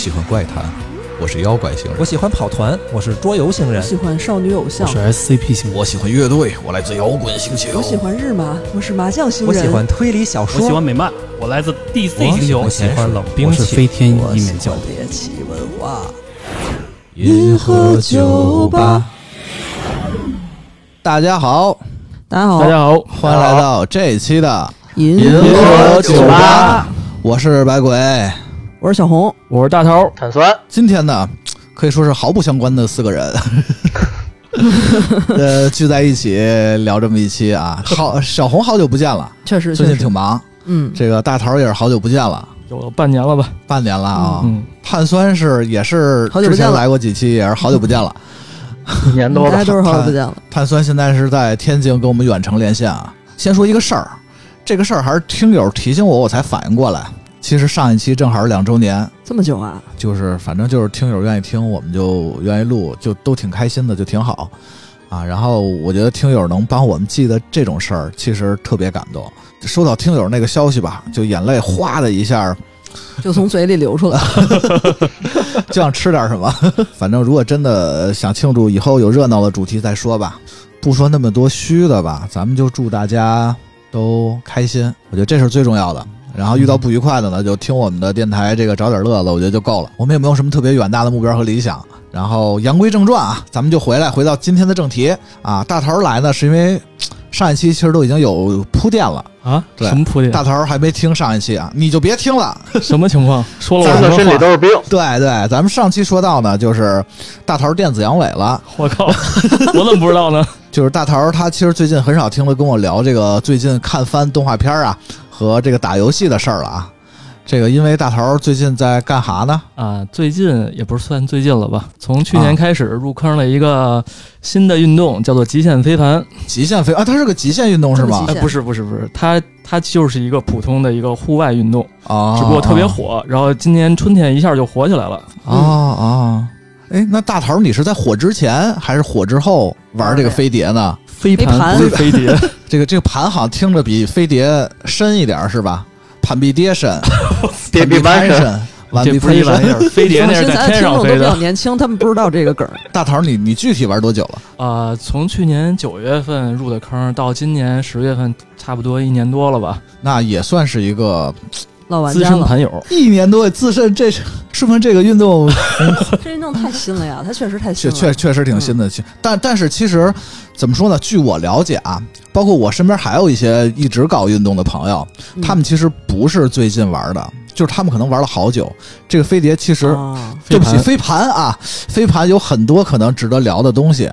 喜欢怪谈，我是妖怪星人我；喜欢跑团，我是桌游星人。我喜欢少女偶像我，是 SCP 型，我喜欢乐队，我来自摇滚星球。我喜欢日麻，我是麻将星人。我喜欢推理小说我，喜欢美漫，我来自 DC 我星球我。喜欢冷兵我是器飞天一面教欢。猎奇文化。银河酒吧，大家好，大家好，大家好，欢迎来到这一期的银银河酒吧，我是白鬼。我是小红，我是大头，碳酸，今天呢，可以说是毫不相关的四个人，呃，聚在一起聊这么一期啊。好，小红好久不见了，确实最近挺忙。嗯，这个大头也是好久不见了，有半年了吧？半年了啊。嗯，碳酸是也是之前来过几期，也是好久不见了。一年多了，大家都是好久不见了。碳酸现在是在天津跟我们远程连线啊。先说一个事儿，这个事儿还是听友提醒我，我才反应过来。其实上一期正好是两周年，这么久啊？就是反正就是听友愿意听，我们就愿意录，就都挺开心的，就挺好啊。然后我觉得听友能帮我们记得这种事儿，其实特别感动。收到听友那个消息吧，就眼泪哗的一下，就从嘴里流出来。就想吃点什么。反正如果真的想庆祝，以后有热闹的主题再说吧，不说那么多虚的吧，咱们就祝大家都开心，我觉得这是最重要的。然后遇到不愉快的呢，就听我们的电台，这个找点乐子，我觉得就够了。我们也没有什么特别远大的目标和理想。然后言归正传啊，咱们就回来，回到今天的正题啊。大头来呢，是因为上一期其实都已经有铺垫了，啊，对什么铺垫？大头还没听上一期啊，你就别听了。什么情况？说了我咱的？身里都是病。对对，咱们上期说到呢，就是大头电子阳痿了。我靠，我怎么不知道呢？就是大头他其实最近很少听了跟我聊这个最近看番动画片啊和这个打游戏的事儿了啊。这个因为大头最近在干哈呢？啊，最近也不是算最近了吧？从去啊年开始入坑了一个新的运动，叫做极限飞盘。极限飞啊，它是个极限运动是吗不是不是不是，它它就是一个普通的一个户外运动，啊，只不过特别火。然后今年春天一下就火起来了。啊啊！哎，那大头你是在火之前还是火之后玩这个飞碟呢？飞盘盘不是飞碟，这个这个盘好像听着比飞碟深一点是吧？盘比碟深，别比弯身，深，完。不是一玩意儿。飞碟那是放心，咱的在天听众都比较。年轻，他们不知道这个梗儿。大头你你具体玩多久了？啊，从去年九月份入的坑，到今年十月份，差不多一年多了吧。那也算是一个资老玩家了，深盘友，一年多资深，这是说明这个运动这运动太新了呀，它确实太新了。确确确实挺新的，但但是其实怎么说呢？据我了解啊，包括我身边还有一些一直搞运动的朋友，嗯他们其实不是最近玩的，就是他们可能玩了好久。这个飞碟其实，啊对不起，飞飞盘啊，飞盘有很多可能值得聊的东西。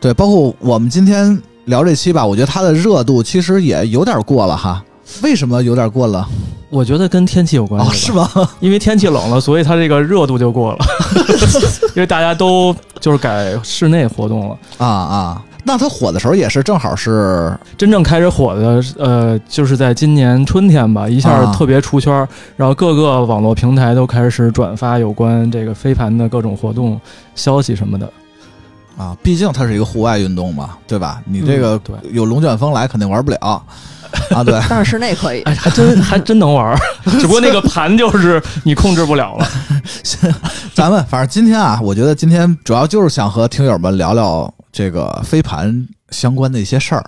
对，包括我们今天聊这期吧，我觉得它的热度其实也有点过了哈。为什么有点过了？我觉得跟天气有关哦，系吧，是吗？因为天气冷了，所以它这个热度就过了，因为大家都就是改室内活动了。啊啊，那它火的时候也是正好是真正开始火的，呃，就是在今年春天吧，一下啊特别出圈儿，然后各个网络平台都开始转发有关这个飞盘的各种活动消息什么的。啊，毕竟它是一个户外运动嘛，对吧？你这个有龙卷风来肯定玩不了 啊，对。但是室内可以。哎，还真还真能玩儿，只不过那个盘就是你控制不了了。咱们反正今天啊，我觉得今天主要就是想和听友们聊聊这个飞盘相关的一些事儿。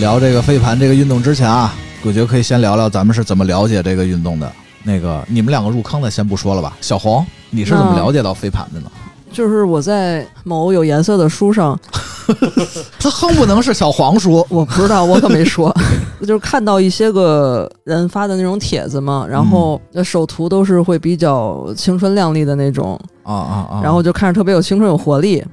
聊这个飞盘这个运动之前啊，我觉得可以先聊聊咱们是怎么了解这个运动的。那个你们两个入坑的先不说了吧，小红，你是怎么了解到飞盘的呢？就是我在某有颜色的书上，他哼不能是小黄书我不知道，我可没说，就是看到一些个人发的那种帖子嘛，然后嗯首图都是会比较青春靓丽的那种，啊啊啊！然后就看着特别有青春有活力，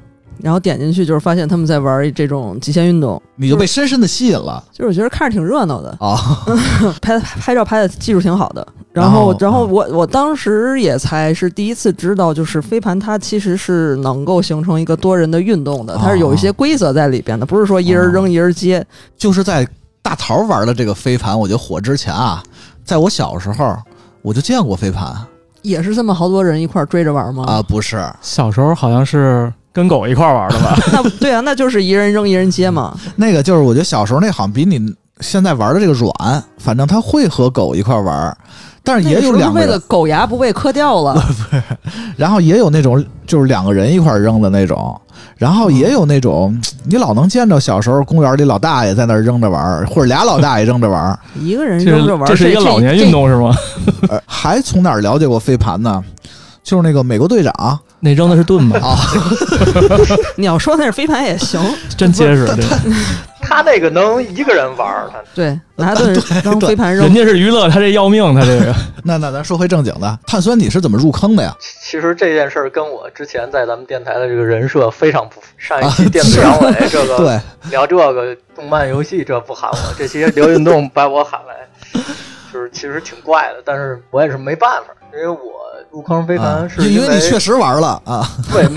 然后点进去就是发现他们在玩这种极限运动，你就被深深的吸引了就是我觉得看着挺热闹的，啊！拍拍照拍的技术挺好的。然后然，后然后我我当时也才是第一次知道，就是飞盘它其实是能够形成一个多人的运动的，它是有一些规则在里边的，不是说一人扔一人接。就是在大桃玩的这个飞盘，我觉得火之前啊，在我小时候，我就见过飞盘也是这么好多人一块儿追着玩吗？啊，不是，小时候好像是跟狗一块玩的吧？那对啊，那就是一人扔一人接嘛。那个就是我觉得小时候那好像比你现在玩的这个软，反正他会和狗一块玩，但是也有两为了，狗牙不被磕掉了，然后也有那种就是两个人一块扔的那种，然后也有那种 你老能见着小时候公园里老大爷在那扔着玩，或者俩老大爷扔着玩，一个人扔着玩，这是一个老年运。动是吗？呃，还从哪儿了解过飞盘呢？就是那个美国队长那扔的是盾吧？啊，这 你要说那是飞盘也行，真结实，这他那个能一个人玩儿，他对，拿盾扔飞盘扔人。家是娱乐，他这要命，他这个那那咱说回正经的，碳酸你是怎么入坑的呀？其实这件事儿跟我之前在咱们电台的这个人设非常不符。上一啊期电子阳痿这个对，聊这个动漫游戏这不喊我，这期聊运动把我喊来，就是其实挺怪的，但是我也是没办法，因为我入坑飞啊盘是因为确实玩了啊对，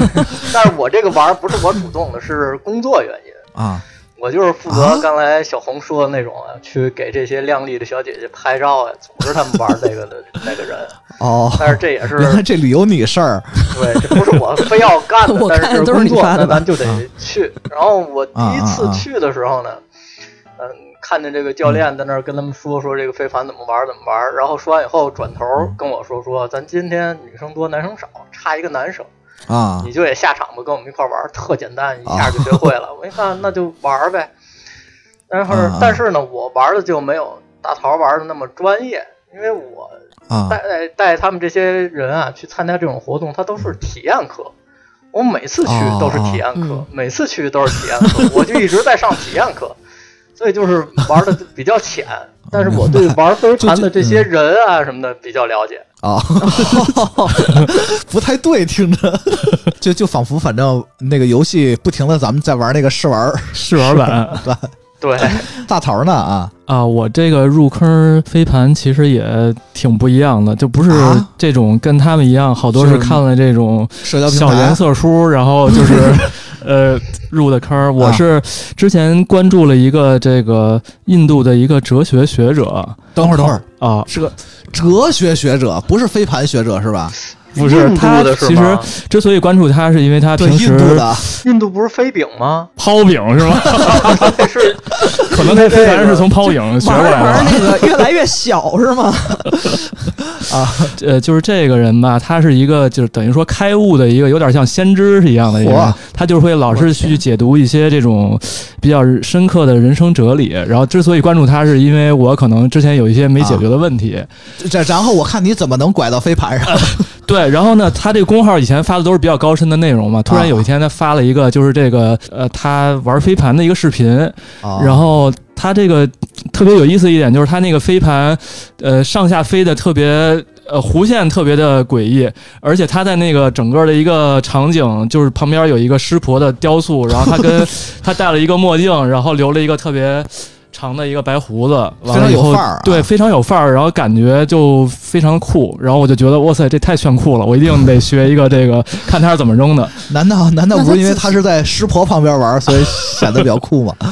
但是我这个玩不是我主动的，是工作原因。啊我就是负啊责刚才小红说的那种啊，去给这些靓丽的小姐姐拍照啊，组织他们玩那个的那个人。哦，但是这也是 这里有你事儿对，这不是我非要干的 我，但是看的都是工作，那咱就得去。然后我第一次去的时候呢，嗯，看见这个教练在那儿跟他们说说这个飞盘怎么玩怎么玩，然后说完以后转头跟我说说，咱今天女生多男生少，差一个男生，啊。你就也下场吧，跟我们一块玩，特简单，一下就学会了。我一看那就玩呗。但是但是呢，我玩的就没有大桃玩的那么专业，因为我啊。带带他们这些人啊去参加这种活动，他都是体验课。我每次去都是体验课，哦嗯每次去都是体验课，我就一直在上体验课，所以就是玩的比较浅。但是我对玩飞盘的这些人啊什么的比较了解。啊，不太对，听着就就仿佛反正那个游戏不停的咱们在玩那个试玩试玩版对，大头呢啊啊。我这个入坑飞盘其实也挺不一样的，就不是啊这种跟他们一样，好多是是看了这种社交小颜色书，然后就是 呃入的坑儿。我啊是之前关注了一个这个印度的一个哲学学者等会儿等会儿啊，是个哲学学者，不是飞盘学者是吧？不是他其实？之所以关注他，是因为他对，平时印度的印度不是飞饼吗？抛饼是吗？是可能那飞盘是从抛饼学过来的。那个越来越小是吗？呃，就是这个人吧，他是一个就是等于说开悟的一个有点像先知是一样的一个人嚯，他就会老是去解读一些这种比较深刻的人生哲理。然后之所以关注他，是因为我可能之前有一些没解决的问题。这，然后我看你怎么能拐到飞盘上 对，然后呢，他这个公号以前发的都是比较高深的内容嘛，突然有一天他发了一个就是这个呃他玩飞盘的一个视频，啊然后他这个特别有意思一点就是他那个飞盘，呃，上下飞的特别呃弧线特别的诡异，而且他在那个整个的一个场景，就是旁边有一个湿婆的雕塑，然后他跟 他戴了一个墨镜，然后留了一个特别。长的一个白胡子，完了以后非常有范儿啊对，非常有范儿，然后感觉就非常酷，然后我就觉得哇塞，这太炫酷了，我一定得学一个这个，看他是怎么扔的。难道难道不是因为他是在湿婆旁边玩，所以显得比较酷吗？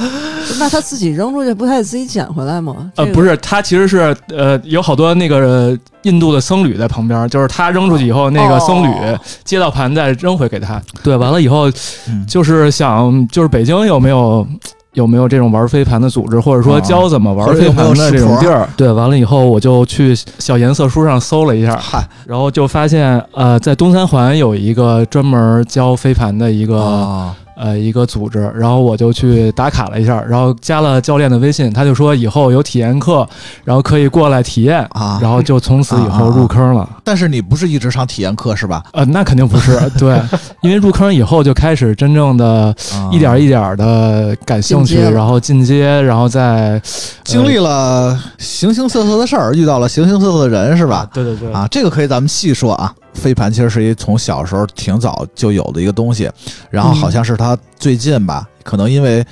那他自己扔出去，不他得自己捡回来吗？呃，这个不是，他其实是呃，有好多那个、呃印度的僧侣在旁边，就是他扔出去以后，那个僧侣哦接到盘再扔回给他。对，完了以后嗯就是想，就是北京有没有？有没有这种玩飞盘的组织，或者说啊。教怎么玩飞盘的这种地儿？对，完了以后我就去小颜色书上搜了一下，嗨。然后就发现，呃，在东三环有一个专门教飞盘的一个、啊呃一个组织，然后我就去打卡了一下，然后加了教练的微信，他就说以后有体验课，然后可以过来体验，啊！然后就从此以后入坑了。但是你不是一直上体验课是吧？呃，那肯定不是，对，因为入坑以后就开始真正的啊一点一点的感兴趣，然后进阶，然后再经历了形形色色的事儿，遇到了形形色色的人是吧？对对对啊，这个可以咱们细说啊。飞盘其实是一从小时候挺早就有的一个东西，然后好像是他最近吧，可能因为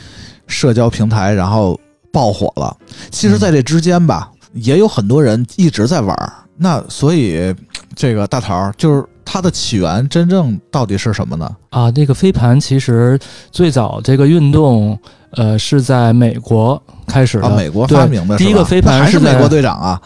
社交平台然后爆火了。其实，在这之间吧，也有很多人一直在玩儿。那所以，这个大桃儿就是它的起源真正到底是什么呢？啊，这个飞盘其实最早这个运动，呃，是在美国开始的。啊，美国发明的，第一个飞盘那还是美国队长啊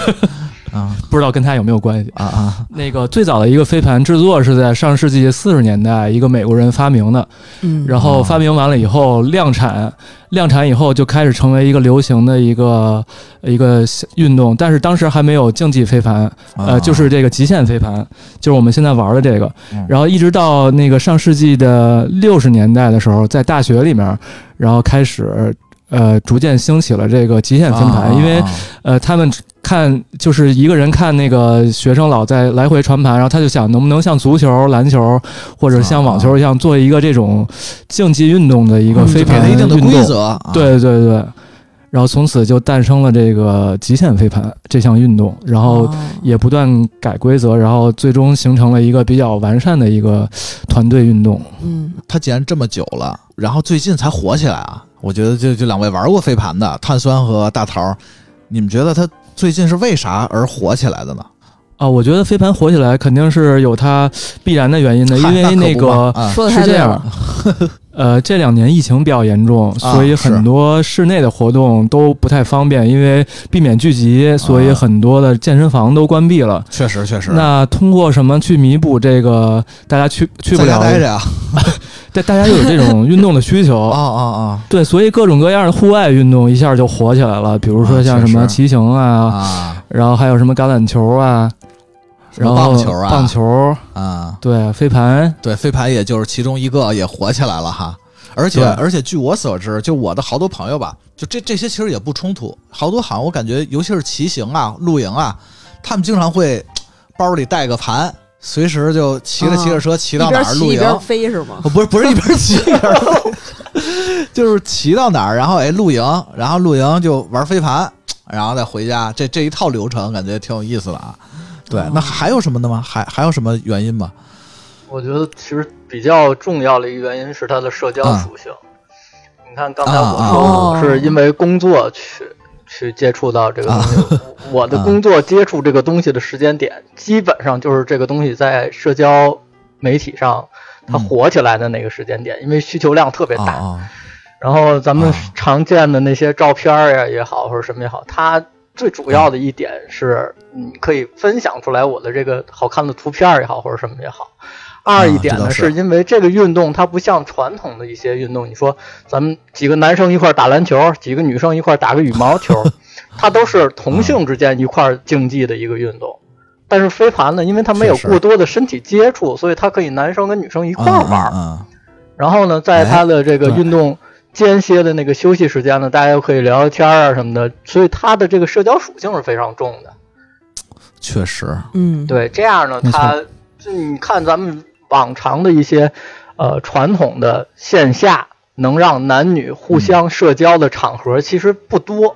啊。不知道跟他有没有关系。啊啊。那个最早的一个飞盘制作是在上世纪四十年代，一个美国人发明的，嗯，然后发明完了以后量产，量产以后就开始成为一个流行的一个一个运动，但是当时还没有竞技飞盘，呃，啊就是这个极限飞盘，就是我们现在玩的这个。嗯。然后一直到那个上世纪的六十年代的时候，在大学里面，然后开始呃逐渐兴起了这个极限分啊盘，因为呃他们看就是一个人看那个学生老在来回传盘，然后他就想能不能像足球、篮球或者像网球一样做一个这种竞技运动的一个飞盘它一定的规。则，啊对对对，然后从此就诞生了这个极限飞盘这项运动，然后哦也不断改规则，然后最终形成了一个比较完善的一个团队运动。嗯，它既然这么久了，然后最近才火起来啊！我觉得就就两位玩过飞盘的碳酸和大桃，你们觉得它最近是为啥而火起来的呢？啊，我觉得飞盘火起来肯定是有它必然的原因的，因为那个啊说的是这样呃，这两年疫情比较严重，啊所以很多室内的活动都不太方便，因为避免聚集，所以啊很多的健身房都关闭了。确实确实，那通过什么去弥补这个大家去去不了待着呀，对，大家有这种 运动的需求啊。啊啊对，所以各种各样的户外运动一下就火起来了，比如说啊像什么骑行啊，啊！然后还有什么橄榄球啊，然后棒球啊棒球，啊，对，飞盘，对，飞盘也就是其中一个也火起来了哈。而且而且据我所知，就我的好多朋友吧，就这这些其实也不冲突，好多好像我感觉，尤其是骑行啊、露营啊，他们经常会包里带个盘，随时就骑着骑着车骑到哪儿露营。边飞是吗？哦不是不是一边骑一边露，就是骑到哪儿，然后哎露营，然后露营就玩飞盘，然后再回家，这这一套流程感觉挺有意思的啊。对，那还有什么的吗？还还有什么原因吗？我觉得其实比较重要的一个原因是它的社交属性。你看刚才我啊说啊是因为工作去去接触到这个东西，啊 我的工作接触这个东西的时间点，基本上就是这个东西在社交媒体上它嗯火起来的那个时间点，因为需求量特别大。然后咱们啊常见的那些照片儿呀也好，或者什么也好，它最主要的一点是，你可以分享出来我的这个好看的图片儿也好，或者什么也好。二一点呢，是。是因为这个运动它不像传统的一些运动，你说咱们几个男生一块儿打篮球，几个女生一块儿打个羽毛球，它都是同性之间一块儿竞技的一个运动。但是飞盘呢，因为它没有过多的身体接触，所以它可以男生跟女生一块儿玩然后呢，在它的这个运动间歇的那个休息时间呢，大家又可以聊聊天啊什么的，所以它的这个社交属性是非常重的。确实，嗯，对，这样呢，它就你看咱们往常的一些呃传统的线下能让男女互相社交的场合其实不多，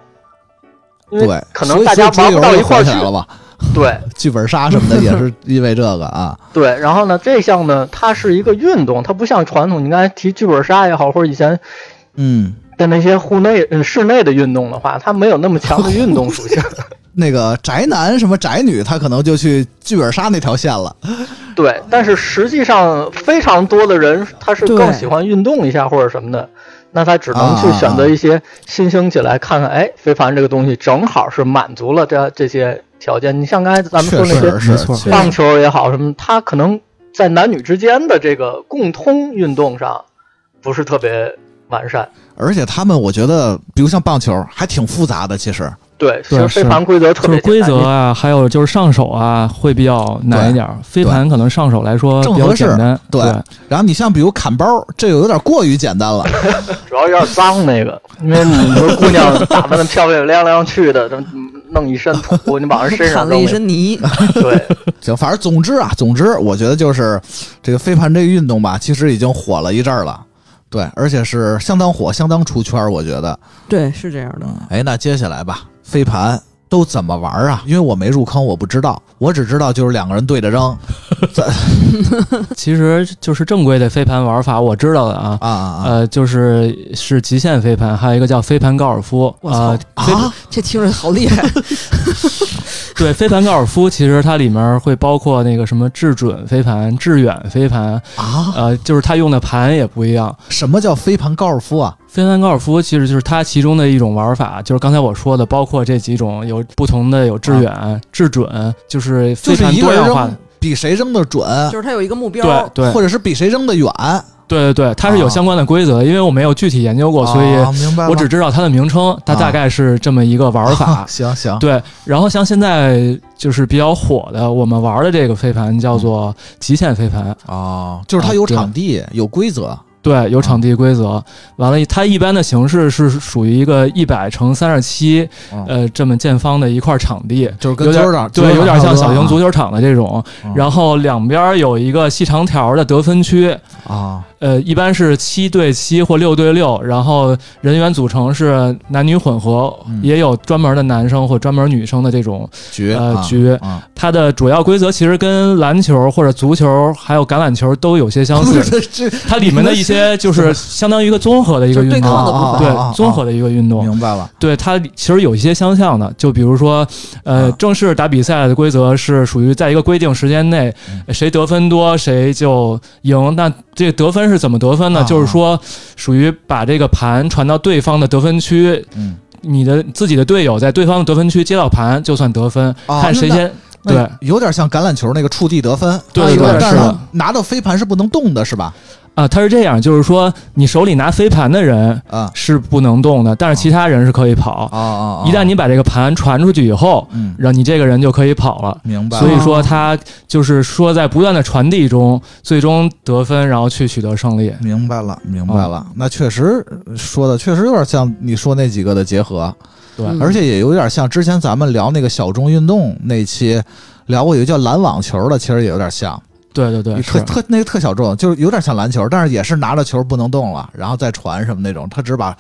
因为对，可能大家玩不到一块儿去。了吧？对 剧本杀什么的也是因为这个啊。对，然后呢，这项呢，它是一个运动，它不像传统，你刚才提剧本杀也好，或者以前嗯，的那些户内、呃室内的运动的话，它没有那么强的运动属性。那个宅男什么宅女，他可能就去剧本杀那条线了。对，但是实际上非常多的人他是更喜欢运动一下或者什么的，那他只能去选择一些新兴起来看看，哎，飞凡这个东西正好是满足了这这些条件。你像刚才咱们说那些棒球也好什么，它可能在男女之间的这个共通运动上不是特别完善。而且他们我觉得，比如像棒球，还挺复杂的。其实，对，其实飞盘规则特就是规则啊，还有就是上手啊，会比较难一点。飞盘可能上手来说比较正合适简单，对然后你像比如砍包，这个有点过于简单了。主要有点脏那个，因为你说姑娘打扮的漂漂亮亮去的，这弄一身土，你往人身上 弄了一身泥，对，行，反正总之啊，总之，我觉得就是这个飞盘这个运动吧，其实已经火了一阵儿了。对，而且是相当火，相当出圈儿，我觉得。对，是这样的。哎，那接下来吧，飞盘都怎么玩啊？因为我没入坑，我不知道，我只知道就是两个人对着扔 其实就是正规的飞盘玩法，我知道的啊。啊啊啊！呃，就是是极限飞盘，还有一个叫飞盘高尔夫我操啊。啊这听着好厉害，对，飞盘高尔夫其实它里面会包括那个什么至准飞盘、致远飞盘，啊！呃，就是它用的盘也不一样。什么叫飞盘高尔夫啊？飞盘高尔夫其实就是它其中的一种玩法，就是刚才我说的，包括这几种有不同的有致远、致准，就是非常就是一个人多样化。比谁扔的准，就是它有一个目标，对对或者是比谁扔的远。对对对，它是有啊相关的规则的，因为我没有具体研究过，所以啊明白我只知道它的名称，它啊大概是这么一个玩法。行行，对，然后像现在就是比较火的，我们玩的这个飞盘叫做极限飞盘，哦，就是它有场地，有规则。对，有场地规则。完了，它一般的形式是属于一个一百乘三十七，嗯呃，这么见方的一块场地，就是跟有点足球场对，有点像小型足球球场的这种。嗯然后两边有一个细长条的得分区，啊呃，一般是七对七或六对六，然后人员组成是男女混合，嗯也有专门的男生或专门女生的这种局局。啊，它的主要规则其实跟篮球或者足球还有橄榄球都有些相似，它里面的一些就是相当于一个综合的一个运动对抗的部分对综合的一个运动。明白了对它其实有一些相像的，就比如说，呃，啊正式打比赛的规则是属于在一个规定时间内，嗯谁得分多谁就赢。那这个得分是怎么得分呢？啊就是说，属于把这个盘传到对方的得分区，嗯，你的自己的队友在对方的得分区接到盘就算得分，看谁先。对有点像橄榄球那个触地得分，对但是拿到飞盘是不能动的，是吧？啊，他是这样，就是说你手里拿飞盘的人啊是不能动的，但是其他人是可以跑。啊啊！一旦你把这个盘传出去以后，嗯，然后你这个人就可以跑了。明白了，所以说，他就是说在不断的传递中，最终得分，然后去取得胜利。明白了，明白嗯了。那确实说的确实有点像你说那几个的结合，对，嗯而且也有点像之前咱们聊那个小众运动那期聊过有一个叫篮网球的，其实也有点像，对对对，特特那个特小众，就是有点像篮球，但是也是拿着球不能动了，然后再传什么那种，他只把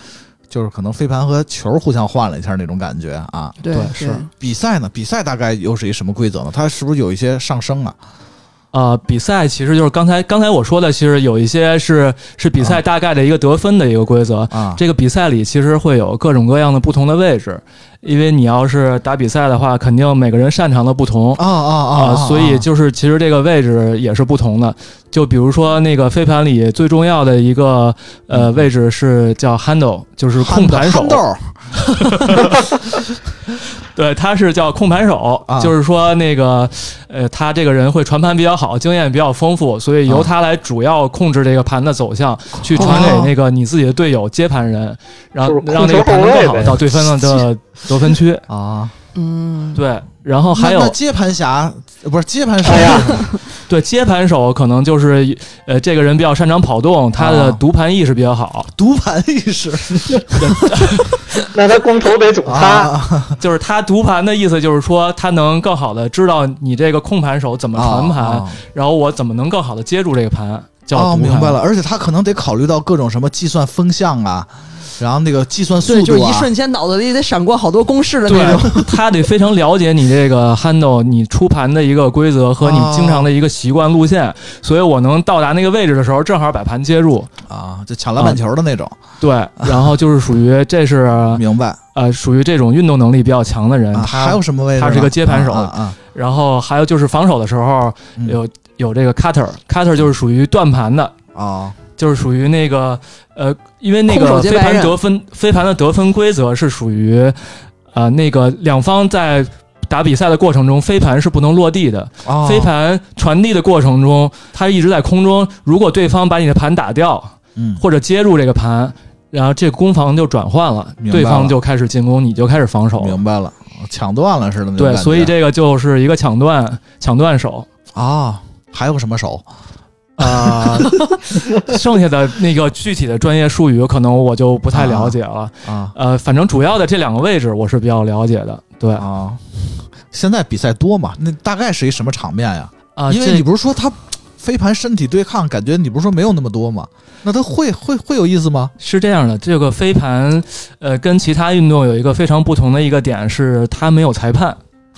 就是可能飞盘和球互相换了一下那种感觉啊。对对是比赛呢？比赛大概又是一什么规则呢？它是不是有一些上升啊？呃，比赛其实就是刚才刚才我说的，其实有一些是是比赛大概的一个得分的一个规则。啊，这个比赛里其实会有各种各样的不同的位置，因为你要是打比赛的话，肯定每个人擅长的不同。啊啊啊啊！所以就是其实这个位置也是不同的。就比如说那个飞盘里最重要的一个呃位置是叫 handle，就是控盘手 对，他是叫控盘手，啊。就是说那个呃，他这个人会传盘比较好，经验比较丰富，所以由啊他来主要控制这个盘的走向，去传给那个你自己的队友接盘人，然后就是让那个盘能更好到对方的 得分区。啊，嗯，对，然后还有接盘侠呃不是接盘手。哎呀 对接盘手可能就是呃，这个人比较擅长跑动，他的啊读盘意识比较好，读盘意识？那他光头得总他，啊。就是他读盘的意思就是说他能更好的知道你这个控盘手怎么传盘，啊。然后我怎么能更好的接住这个盘，叫哦。明白了，而且他可能得考虑到各种什么计算风向啊，然后那个计算速对，就是一瞬间脑子里得闪过好多公式的那对种。，他得非常了解你这个 handle 你出盘的一个规则和你经常的一个习惯路线，所以我能到达那个位置的时候，正好把盘接住。啊，就抢篮板球的那种，对，然后就是属于这是明白？呃属于这种运动能力比较强的人，啊，他还有什么位置？他是个接盘手啊啊，然后还有就是防守的时候嗯有有这个 cutter，cutter 就是属于断盘的。啊就是属于那个呃，因为那个飞盘得分，飞盘的得分规则是属于呃那个两方在打比赛的过程中，飞盘是不能落地的。啊，飞盘传递的过程中，它一直在空中。如果对方把你的盘打掉，嗯或者接住这个盘，然后这攻防就转换了，了对方就开始进攻，你就开始防守。明白了，抢断了似的那种对，所以这个就是一个抢断抢断手。啊，还有什么手？啊、剩下的那个具体的专业术语，可能我就不太了解了。啊呃，反正主要的这两个位置我是比较了解的。对啊、啊，现在比赛多嘛？那大概是一什么场面呀？啊因为你不是说他飞盘身体对抗，感觉你不是说没有那么多吗？那他会会会有意思吗？是这样的，这个飞盘，呃，跟其他运动有一个非常不同的一个点是，它没有裁判。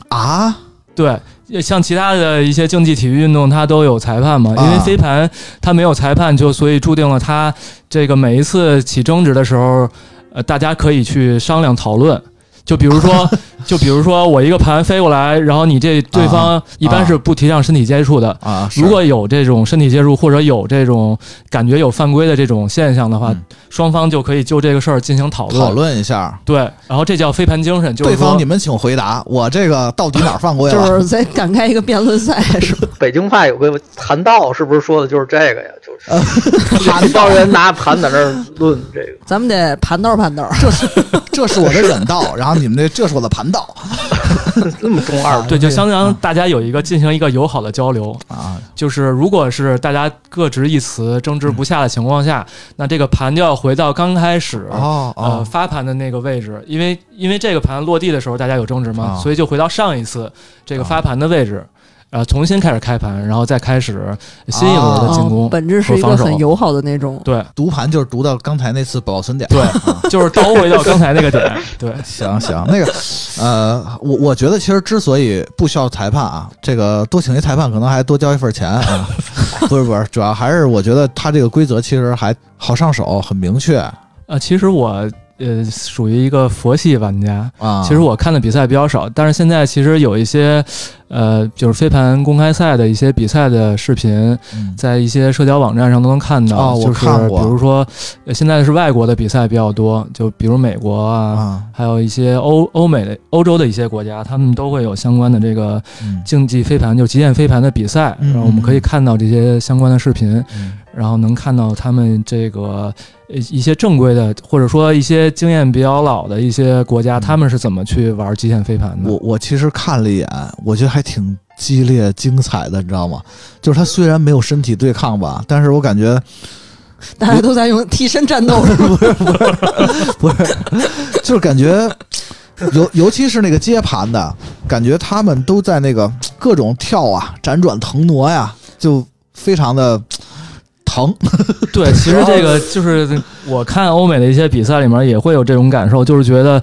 啊对，像其他的一些竞技体育运动，它都有裁判嘛。啊因为飞盘它没有裁判，就所以注定了它这个每一次起争执的时候，呃，大家可以去商量讨论。就比如说，就比如说我一个盘飞过来，然后你这对方一般是不提倡身体接触的。啊，是如果有这种身体接触，或者有这种感觉有犯规的这种现象的话，嗯双方就可以就这个事儿进行讨论。讨论一下，对，然后这叫飞盘精神，就是说对方你们请回答，我这个到底哪儿犯规 了就？是在展开一个辩论赛，是吧？北京派有个盘道，是不是说的就是这个呀？就是盘一帮人拿盘在那儿论这个。咱们得盘道盘道。这是这是我的忍道，然后你们这这是我的盘道 这么中二？对，就相当大家有一个进行一个友好的交流。啊，就是如果是大家各执一词、争执不下的情况下，那这个盘就要回到刚开始。呃，发盘的那个位置，因为因为这个盘落地的时候大家有争执嘛，啊所以就回到上一次这个发盘的位置，呃，重新开始开盘，然后再开始新一轮的进攻。哦本质是一个和防守很友好的那种。对读盘就是读到刚才那次保存点，对啊 就是倒回到刚才那个点。对，行行，那个，呃，我我觉得其实之所以不需要裁判啊，这个多请一裁判可能还多交一份钱啊，不是不是，主要还是我觉得他这个规则其实还好上手，很明确呃，其实我呃属于一个佛系玩家，啊。其实我看的比赛比较少，但是现在其实有一些，呃，就是飞盘公开赛的一些比赛的视频，嗯。在一些社交网站上都能看到。就是看过。比如说，呃现在是外国的比赛比较多，就比如美国啊，啊，还有一些欧欧美的欧洲的一些国家，他们都会有相关的这个嗯。竞技飞盘，就极限飞盘的比赛，嗯然后我们可以看到这些相关的视频，嗯然后能看到他们这个呃一些正规的，或者说一些经验比较老的一些国家，嗯他们是怎么去玩极限飞盘的。我我其实看了一眼，我觉得还挺激烈精彩的，你知道吗？就是他虽然没有身体对抗吧，但是我感觉大家都在用替身战斗，不是不是？不是，就是感觉，尤尤其是那个接盘的，感觉他们都在那个各种跳啊、辗转腾挪呀，就非常的疼。对，其实这个就是我看欧美的一些比赛里面也会有这种感受，就是觉得，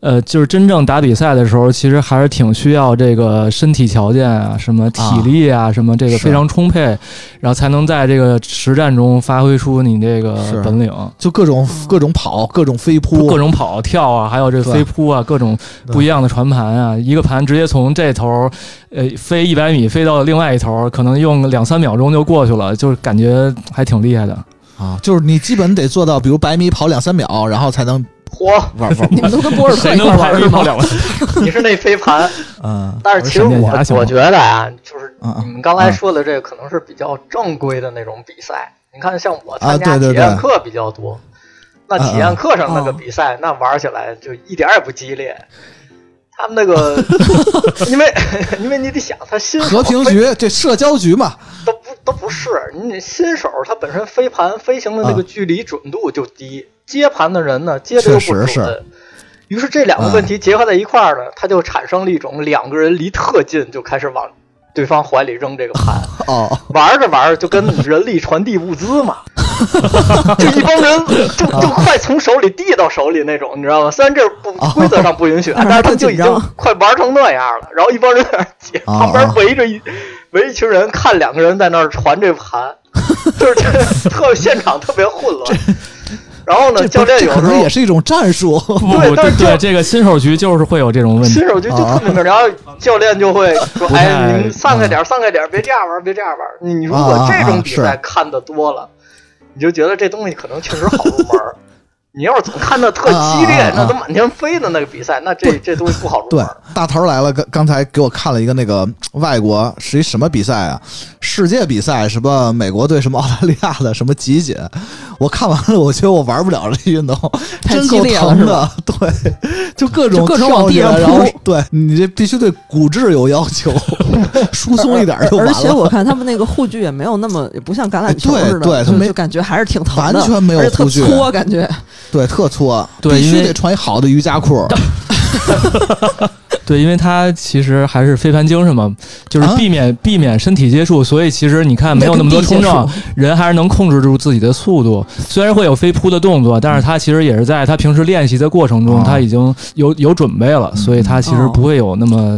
呃，就是真正打比赛的时候，其实还是挺需要这个身体条件啊，什么体力啊，什么这个非常充沛，然后才能在这个实战中发挥出你这个本领。就各种各种跑，各种飞扑，各种跑、跳啊，还有这飞扑啊，各种不一样的传盘啊，一个盘直接从这头，呃，飞一百米飞到另外一头，可能用两三秒钟就过去了，就是感觉还挺厉害的。啊，就是你基本得做到，比如百米跑两三秒，然后才能嚯，玩玩。你们都跟波尔特一？你是那飞盘，嗯但是其实我我觉得啊，就是你们刚才说的这个可能是比较正规的那种比赛。你看，像我啊参加体对对对验课比较多，那体验课上那个比赛，那玩起来就一点也不激烈。他们那个，因为 因为你得想，他新和平局这社交局嘛，都不都不是，你新手他本身飞盘飞行的那个啊距离准度就低，接盘的人呢接的又不准是。于是这两个问题结合在一块儿呢，他就产生了一种两个人离特近就开始往对方怀里扔这个盘，哦，玩着玩着就跟人力传递物资嘛，就一帮人就就快从手里递到手里那种，你知道吗？虽然这不哦规则上不允许，但是他就已经快玩成那样了。然后一帮人在那旁边围着一围一群人看两个人在那儿传这盘，就是这特现场特别混乱。然后呢，教练有时候能也是一种战术。不不对但是对，这个新手局就是会有这种问题新。手局就特别明，然后教练就会说：“不太哎，你们散开点，散开点，别这样玩，别这样玩。”你你如果这种比赛看的多了，你就觉得这东西可能确实好入门儿。你要是总看那特激烈啊啊啊，那都满天飞的那个比赛，那这这东西不好入对。，大头来了，刚刚才给我看了一个那个外国是一什么比赛啊？世界比赛，什么美国对什么澳大利亚的什么集锦，我看完了，我觉得我玩不了这运动，太真够激烈了疼的。对，就各种就各种往地上扑对你这必须对骨质有要求，疏松一点就完了。而且我看他们那个护具也没有那么，也不像橄榄球似的，对他没就就感觉还是挺疼的，完全没有感觉对特搓，对因为必须得穿一好的瑜伽裤。对，因为他其实还是飞盘精神嘛，就是啊避免、避免身体接触，所以其实你看没有那么多冲撞，人还是能控制住自己的速度。虽然会有飞扑的动作，但是他其实也是在他平时练习的过程中，哦他已经有有准备了，所以他其实不会有那么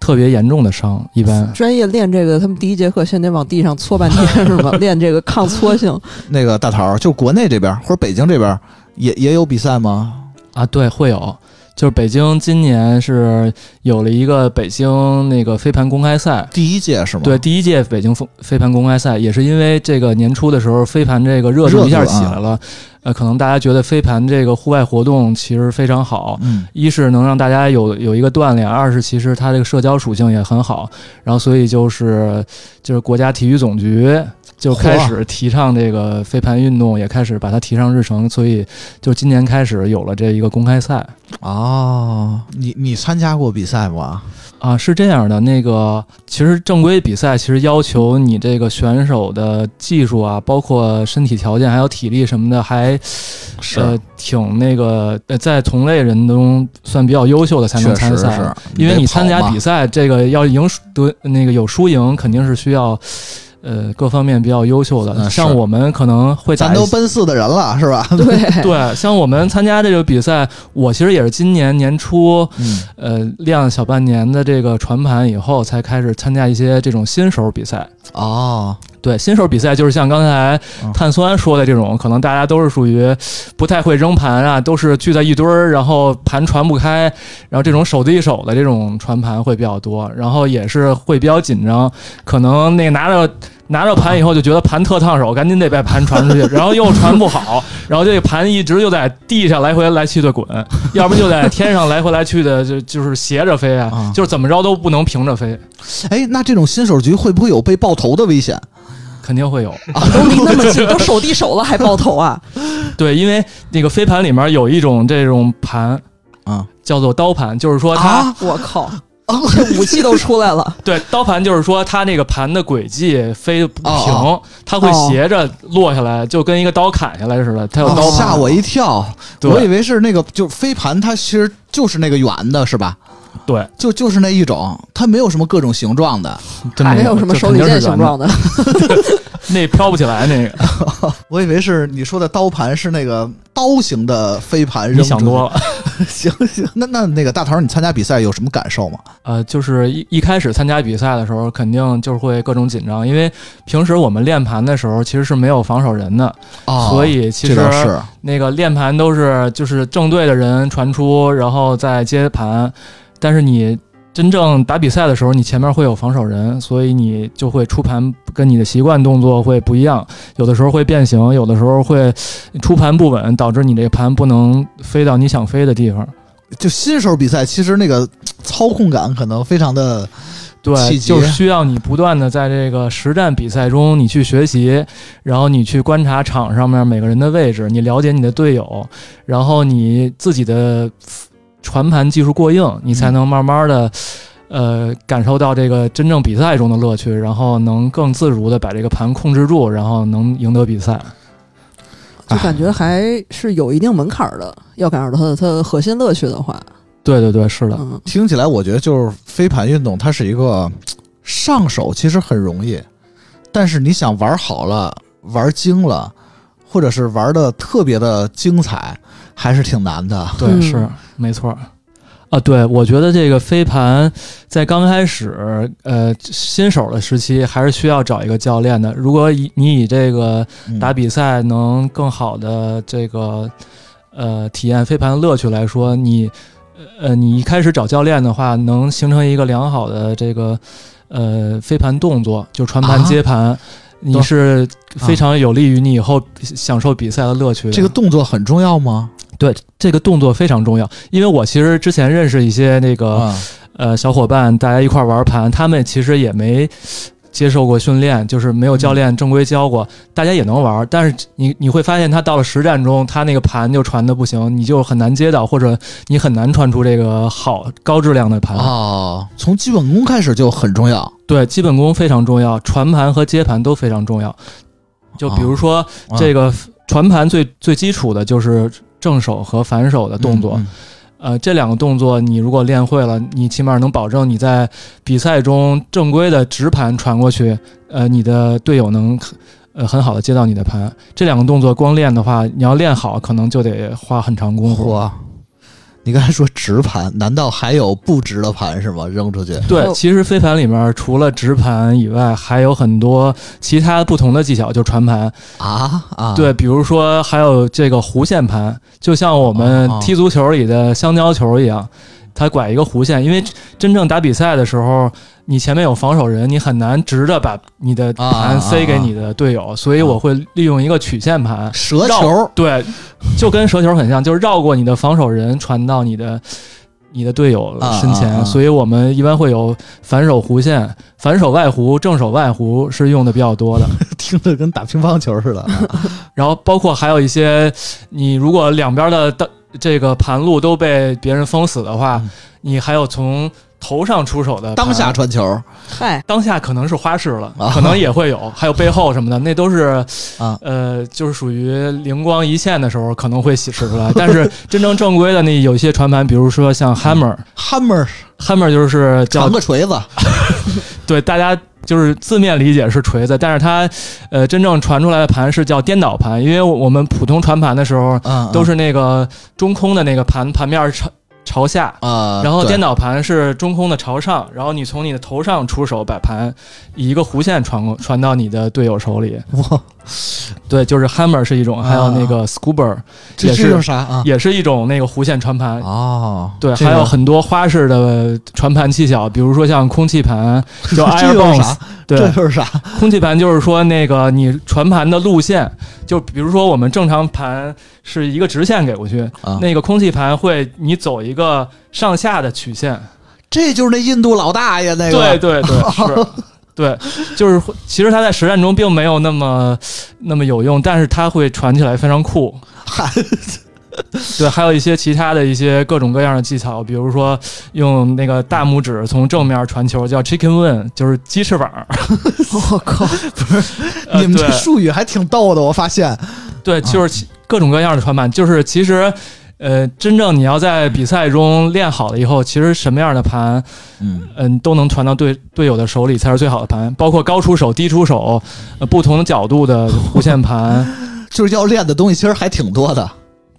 特别严重的伤。一般专业练这个，他们第一节课先得往地上搓半天是吧？练这个抗搓性。那个大头儿，就国内这边或者北京这边也也有比赛吗？啊，对，会有。就是北京今年是有了一个北京那个飞盘公开赛，第一届是吗？对，第一届北京飞飞盘公开赛，也是因为这个年初的时候，飞盘这个热度一下起来了。呃，可能大家觉得飞盘这个户外活动其实非常好，嗯，一是能让大家有有一个锻炼，二是其实它这个社交属性也很好。然后，所以就是就是国家体育总局就开始提倡这个飞盘运动，也开始把它提上日程。所以，就今年开始有了这一个公开赛。哦，你你参加过比赛吗？啊，是这样的，那个其实正规比赛其实要求你这个选手的技术啊，包括身体条件还有体力什么的，还是呃挺那个呃在同类人中算比较优秀的才能参赛，因为你参加比赛，这个要赢得那个有输赢，肯定是需要呃各方面比较优秀的。嗯像我们可能会咱都奔四的人了，是吧？对，对，像我们参加这个比赛，我其实也是今年年初。嗯，呃，练了小半年的这个传盘以后，才开始参加一些这种新手比赛。哦，对，新手比赛就是像刚才嗯碳酸说的这种，可能大家都是属于不太会扔盘啊，都是聚在一堆儿，然后盘传不开，然后这种手递手的这种传盘会比较多，然后也是会比较紧张，可能那个拿着拿着盘以后就觉得盘特烫手，赶紧得把盘传出去，然后又传不好，然后这个盘一直就在地上来回来去的滚，要不就在天上来回来去的就就是斜着飞啊啊，就是怎么着都不能平着飞，哎，那这种新手局会不会有被爆头的危险？肯定会有。啊都离那么近，都手递手了还爆头啊？对，因为那个飞盘里面有一种这种盘啊，叫做刀盘，就是说它、啊，我靠，这武器都出来了。对刀盘就是说它那个盘的轨迹飞不平，哦它会斜着落下来，就跟一个刀砍下来似的。它有刀盘，哦吓我一跳，对我以为是那个，就飞盘，它其实就是那个圆的，是吧？对，就就是那一种，它没有什么各种形状的。真没有什么手里剑形状的？的？那飘不起来那个，我以为是你说的刀盘是那个刀形的飞盘，你想多了。行行，那那那个大头，你参加比赛有什么感受吗？呃，就是一一开始参加比赛的时候，肯定就是会各种紧张，因为平时我们练盘的时候其实是没有防守人的，哦所以其实是那个练盘都是就是正对的人传出，然后再接盘，但是你真正打比赛的时候，你前面会有防守人，所以你就会出盘跟你的习惯动作会不一样，有的时候会变形，有的时候会出盘不稳，导致你这个盘不能飞到你想飞的地方。就新手比赛，其实那个操控感可能非常的对，就是需要你不断的在这个实战比赛中，你去学习，然后你去观察场上面每个人的位置，你了解你的队友，然后你自己的传盘技术过硬，你才能慢慢的。呃，感受到这个真正比赛中的乐趣，然后能更自如的把这个盘控制住，然后能赢得比赛。就感觉还是有一定门槛儿的，要感受到它的它的核心乐趣的话，对对对，是的，嗯，听起来，我觉得就是飞盘运动，它是一个上手其实很容易，但是你想玩好了、玩精了，或者是玩的特别的精彩，还是挺难的。对，嗯是没错儿。啊，对，我觉得这个飞盘在刚开始，呃，新手的时期还是需要找一个教练的。如果以你以这个嗯打比赛能更好的这个呃体验飞盘的乐趣来说，你呃你一开始找教练的话，能形成一个良好的这个呃飞盘动作，就传盘啊接盘，你是非常有利于你以后享受比赛的乐趣的。这个动作很重要吗？对这个动作非常重要，因为我其实之前认识一些那个、啊，呃小伙伴，大家一块儿玩盘，他们其实也没接受过训练，就是没有教练正规教过，大家也能玩，但是你你会发现他到了实战中，他那个盘就传的不行，你就很难接到，或者你很难传出这个好高质量的盘。哦，从基本功开始就很重要。对，基本功非常重要，传盘和接盘都非常重要。就比如说、啊这个传盘最最基础的就是正手和反手的动作。嗯呃，这两个动作你如果练会了，你起码能保证你在比赛中正规的直盘传过去，呃，你的队友能呃很好的接到你的盘。这两个动作光练的话，你要练好，可能就得花很长功夫。嚯，你刚才说直盘，难道还有不直的盘是吗？扔出去对，哦其实飞盘里面除了直盘以外，还有很多其他不同的技巧，就传盘。啊啊！对，比如说还有这个弧线盘，就像我们哦踢足球里的香蕉球一样，它拐一个弧线。因为真正打比赛的时候，你前面有防守人，你很难直着把你的啊盘塞给你的队友，所以我会利用一个曲线盘。绕蛇球对，就跟蛇球很像，就是绕过你的防守人，传到你的你的队友身前。啊啊啊所以我们一般会有反手弧线、反手外弧、正手外弧是用的比较多的。听着跟打乒乓球似的。然后包括还有一些，你如果两边的的这个盘路都被别人封死的话，嗯。你还有从头上出手的当下传球。嗨，当下可能是花式了，啊。可能也会有，还有背后什么的，那都是啊。呃，就是属于灵光一现的时候可能会使出来。但是真正正规的那有一些传盘，比如说像 hammer，hammer、，hammer。Hammer 就是叫长个锤子。对大家就是字面理解是锤子，但是它呃真正传出来的盘是叫颠倒盘，因为我们普通传盘的时候嗯，都是那个中空的那个盘盘面朝朝下。啊，然后对颠倒盘是中空的朝上，然后你从你的头上出手摆盘以一个弧线传过传到你的队友手里。哇，对，就是 hammer 是一种，还有那个这也是叫啥啊？也是一种那个弧线传盘。哦，对，这个还有很多花式的传盘技巧，比如说像空气盘，叫 air 又是 bounce 啥。？这对，又是啥？空气盘就是说那个你传盘的路线，就比如说我们正常盘是一个直线给过去，啊，那个空气盘会你走一个上下的曲线。这就是那印度老大爷那个，对对对，是。对，就是其实他在实战中并没有那么那么有用，但是他会传起来非常酷。对，还有一些其他的一些各种各样的技巧，比如说用那个大拇指从正面传球，叫 chicken wing，就是鸡翅膀。我靠，不是你们这术语还挺逗的，我发现对，就是各种各样的传盘，就是其实。呃，真正你要在比赛中练好了以后，其实什么样的盘，嗯，嗯，都能传到队队友的手里才是最好的盘，包括高出手、低出手，呃，不同的角度的弧线盘。就是要练的东西其实还挺多的。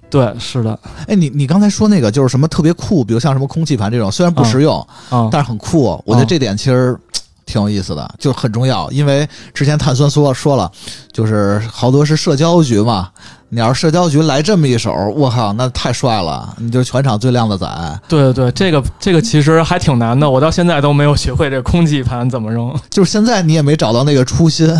对，是的，哎，你你刚才说那个就是什么特别酷，比如像什么空气盘这种，虽然不实用，啊、但是很酷。我觉得这点其实挺有意思的，就很重要。因为之前碳酸说说了，就是好多是社交局嘛。你要是社交局来这么一手，我靠，那太帅了！你就是全场最靓的仔。对对对，这个这个其实还挺难的，我到现在都没有学会这空气盘怎么扔，就是现在你也没找到那个初心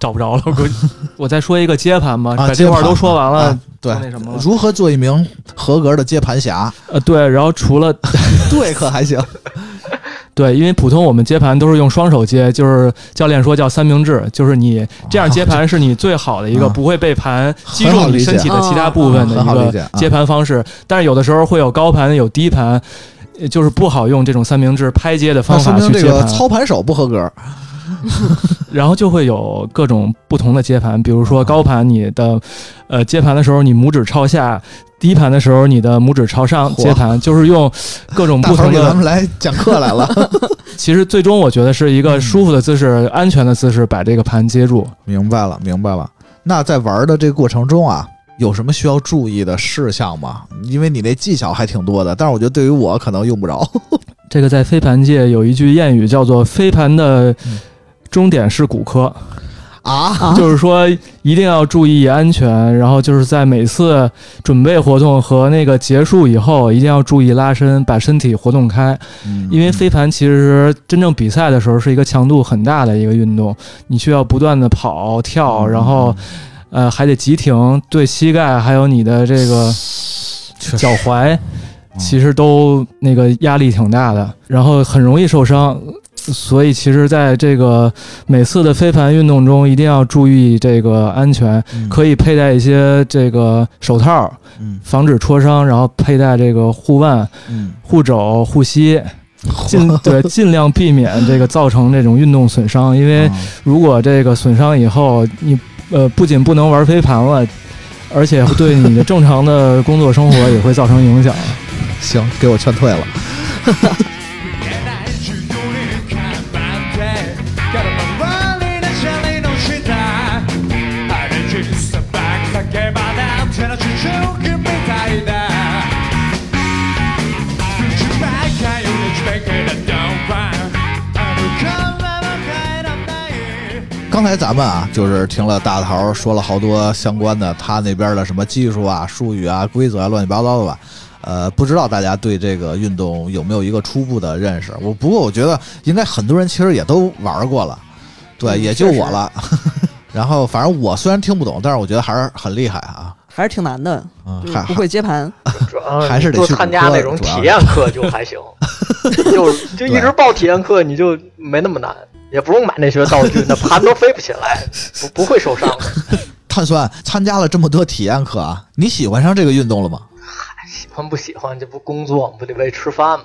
找不着了。我估计 我再说一个接盘吧，啊，把这块都说完了，啊对，那什么。如何做一名合格的接盘侠？呃，对，然后除了 对，可还行。对，因为普通我们接盘都是用双手接，就是教练说叫三明治，就是你这样接 盘是你最好的一个啊不会被盘击中你身体的其他部分的一个接盘方式。但是有的时候会有高盘有低盘，呃就是不好用这种三明治拍接的方法说明这个去接盘。操盘手不合格。然后就会有各种不同的接盘，比如啊说高盘你的呃接盘的时候，你拇指朝下；低盘的时候，你的拇指朝上接盘，就是用各种大鹏给咱不同的。们来讲课来了。其实最终我觉得是一个舒服的姿势、安全的姿势，把这个盘接住。明白了，明白了。那在玩的这个过程中啊，有什么需要注意的事项吗？因为你那技巧还挺多的，但是我觉得对于我可能用不着。这个在飞盘界有一句谚语叫做“飞盘的终点是骨科”，啊，啊。就是说一定要注意安全，然后就是在每次准备活动和那个结束以后，一定要注意拉伸，把身体活动开。因为飞盘其实真正比赛的时候是一个强度很大的一个运动，你需要不断的跑跳，然后呃还得急停，对膝盖还有你的这个脚踝，其实都那个压力挺大的，然后很容易受伤。所以，其实在这个每次的飞盘运动中，一定要注意这个安全，嗯可以佩戴一些这个手套，嗯防止戳伤，然后佩戴这个护腕、嗯，护肘、护膝，尽对尽量避免这个造成这种运动损伤，因为啊如果这个损伤以后，你呃不仅不能玩飞盘了，而且对你的正常的工作生活也会造成影响。行，给我劝退了。刚才咱们啊，就是听了大桃说了好多相关的他那边的什么技术啊、术语啊、规则啊，乱七八糟的吧。呃，不知道大家对这个运动有没有一个初步的认识？我不过我觉得应该很多人其实也都玩过了，对，也就我了。然后反正我虽然听不懂，但是我觉得还是很厉害啊。还是挺难的，嗯，还就是不会接盘。主要还是得去参加那种体验课就还行，就就一直报体验课，你就没那么难，也不用买那些道具，那盘都飞不起来，不不会受伤的。碳酸参加了这么多体验课啊，你喜欢上这个运动了吗？喜欢不喜欢，这不工作吗？不得为吃饭吗？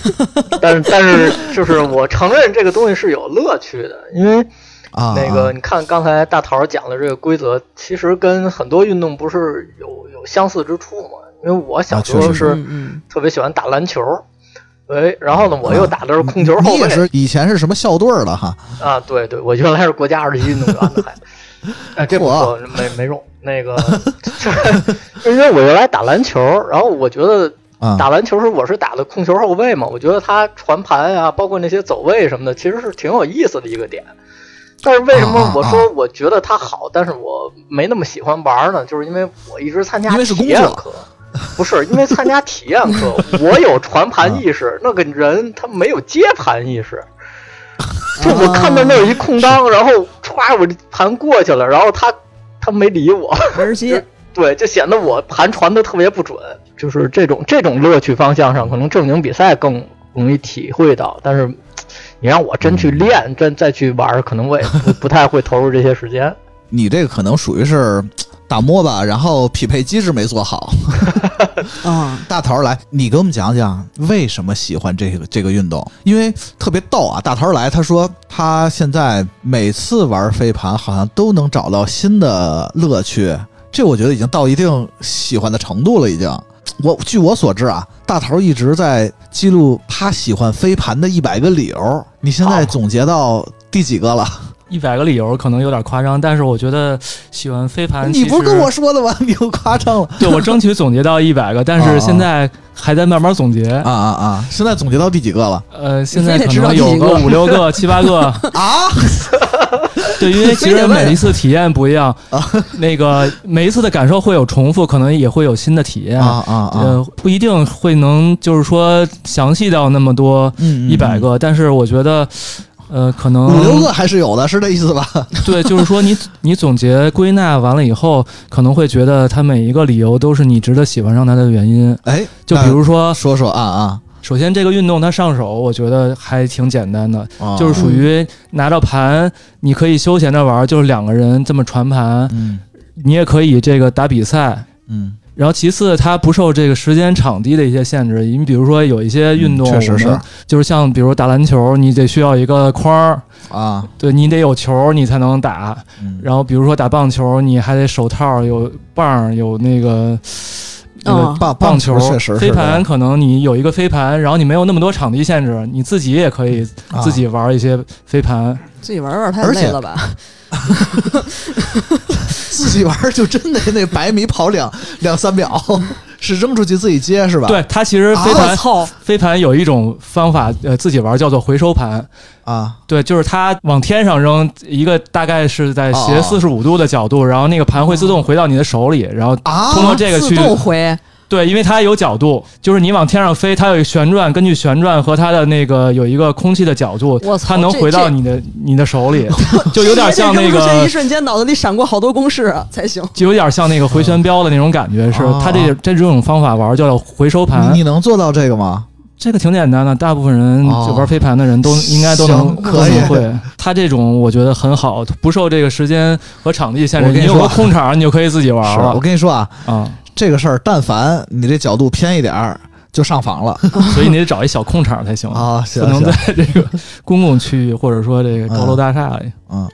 但是但是，就是我承认这个东西是有乐趣的，因为啊，那个啊你看刚才大桃讲的这个规则，其实跟很多运动不是有有相似之处吗？因为我小时候是特别喜欢打篮球，哎，然后呢，我又打的是控球后卫你也是以前是什么校队儿的哈？啊，对对，我原来是国家二级运动员呢，还，哎，这不错，没没用。那个，就是因为我原来打篮球，然后我觉得啊，打篮球时我是打的控球后卫嘛，我觉得他传盘啊，包括那些走位什么的，其实是挺有意思的一个点。但是为什么我说我觉得它好，但是我没那么喜欢玩呢？就是因为我一直参加体验课，不是因为参加体验课，我有传盘意识，那个人他没有接盘意识。就我看到那有一空当，然后歘，我这盘过去了，然后他他没理我，没人接。对，就显得我盘传的特别不准。就是这种这种乐趣方向上，可能正经比赛更容易体会到，但是你让我真去练，真再去玩，可能我也不 不太会投入这些时间。你这个可能属于是打摸吧，然后匹配机制没做好。啊，大头来，你给我们讲讲为什么喜欢这个这个运动？因为特别逗啊！大头来，他说他现在每次玩飞盘好像都能找到新的乐趣，这我觉得已经到一定喜欢的程度了。已经，我据我所知啊，大头一直在记录他喜欢飞盘的一百个理由。你现在哦总结到第几个了？一百个理由可能有点夸张，但是我觉得喜欢飞盘，你不是跟我说的吗？你又夸张了 对我争取总结到一百个，但是现在还在慢慢总结。啊啊啊！现在总结到第几个了呃，现在可能有个五六个、七八个。啊？对，因为其实每一次体验不一样，那个每一次的感受会有重复，可能也会有新的体验。啊啊啊！呃，不一定会能就是说详细到那么多嗯，一百个，但是我觉得，呃，可能五六个还是有的，是这意思吧？对，就是说你你总结归纳完了以后，可能会觉得它每一个理由都是你值得喜欢上它的原因。哎，就比如说，说说啊啊，首先这个运动它上手，我觉得还挺简单的，啊就是属于拿着盘，你可以休闲着玩，就是两个人这么传盘，嗯你也可以这个打比赛。嗯，然后其次，它不受这个时间、场地的一些限制。你比如说有一些运动，嗯确实是就是像比如打篮球，你得需要一个框儿，啊，对你得有球你才能打。嗯然后比如说打棒球，你还得手套、有棒儿、有那个。那个哦棒棒球确实是飞盘可能你有一个飞盘，然后你没有那么多场地限制，你自己也可以啊自己玩一些飞盘。自己玩玩太累了吧？自己玩儿就真得那百米跑两 两三秒，是扔出去自己接是吧？对，它其实飞啊盘！飞盘有一种方法，呃，自己玩叫做回收盘。啊对，就是它往天上扔一个，大概是在斜哦四十五度的角度，然后那个盘会自动回到你的手里，然后啊通过这个自去动回，对，因为它有角度，就是你往天上飞，它有旋转，根据旋转和它的那个有一个空气的角度它能回到你的你的手里，就有点像那这扔出去一个。瞬间脑子里闪过好多公式啊才行。就有点像那个回旋镖的那种感觉，是哦它这这种方法玩叫回收盘你，你能做到这个吗？这个挺简单的，大部分人哦就玩飞盘的人都应该都能可以会。它这种我觉得很好，不受这个时间和场地限制。你有个空场，你就可以自己玩了我跟你说啊，啊。这个事儿，但凡你这角度偏一点儿，就上访了。所以你得找一小空场才行，啊！行不能在这个公共区域或者说这个高楼大厦里。嗯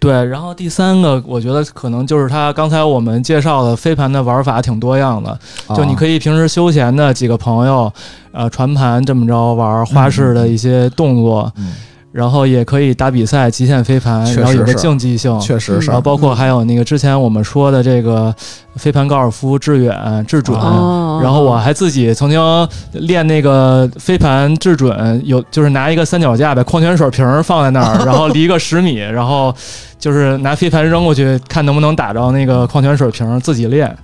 对，然后第三个，我觉得可能就是它刚才我们介绍的飞盘的玩法挺多样的，就你可以以平时休闲的几个朋友，呃，传盘这么着玩花式的一些动作，嗯然后也可以打比赛，极限飞盘，然后有个是竞技性，确实是然后包括还有那个之前我们说的这个飞盘高尔夫致远、致准。哦，然后我还自己曾经练那个飞盘致准，有就是拿一个三脚架把矿泉水瓶儿放在那儿，然后离个十米，然后就是拿飞盘扔过去，看能不能打着那个矿泉水瓶儿，自己练。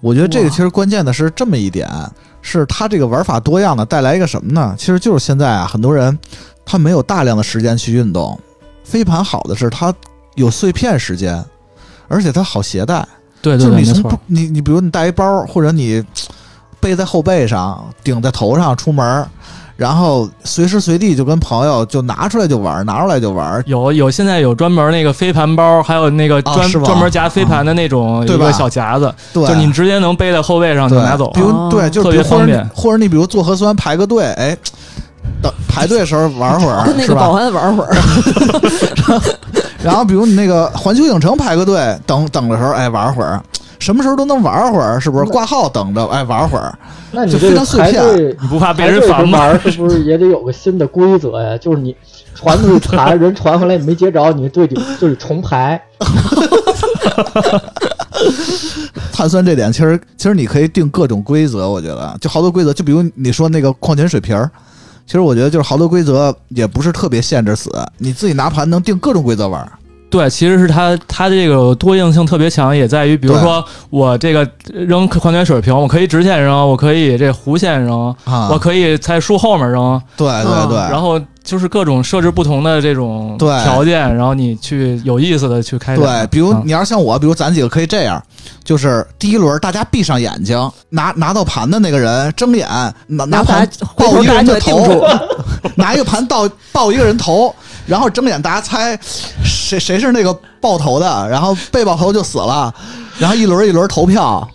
我觉得这个其实关键的是这么一点，是它这个玩法多样的带来一个什么呢？其实就是现在啊，很多人他没有大量的时间去运动。飞盘好的是它有碎片时间，而且它好携带。对对对，就是你没错从。你你比如你带一包，或者你背在后背上，顶在头上出门儿，然后随时随地就跟朋友就拿出来就玩儿，拿出来就玩儿。有有，现在有专门那个飞盘包，还有那个专、啊专门夹飞盘的那种对吧一个小夹子，对，就你直接能背在后背上就拿走比。如哦对，就是特别方便或者你比如做核酸排个队，哎，等排队的时候玩会儿，跟那是吧？个保安玩会儿，然后比如你那个环球影城排个队，等等的时候，哎，玩会儿。什么时候都能玩会儿，是不是？挂号等着，哎，玩会儿。那你这碎片排队你不怕被人烦吗？玩是不是也得有个新的规则呀？就是你传出去盘，人传回来你没接着，你队里就得重排。碳酸这点，其实其实你可以定各种规则，我觉得就好多规则，就比如你说那个矿泉水瓶儿，其实我觉得就是好多规则也不是特别限制死，你自己拿盘能定各种规则玩。对，其实是它它这个多样性特别强，也在于比如说我这个扔矿泉水瓶，我可以直线扔，我可以这弧线扔，啊，我可以在树后面扔，对对对，然后就是各种设置不同的这种对条件，然后你去有意思的去开。对，比如啊你要是像我，比如咱几个可以这样，就是第一轮大家闭上眼睛，拿拿到盘的那个人睁眼，拿拿盘抱一个人的头，，拿一个盘到抱一个人头，然后睁眼大家猜谁谁是那个爆头的，然后被爆头就死了，然后一轮一轮投票，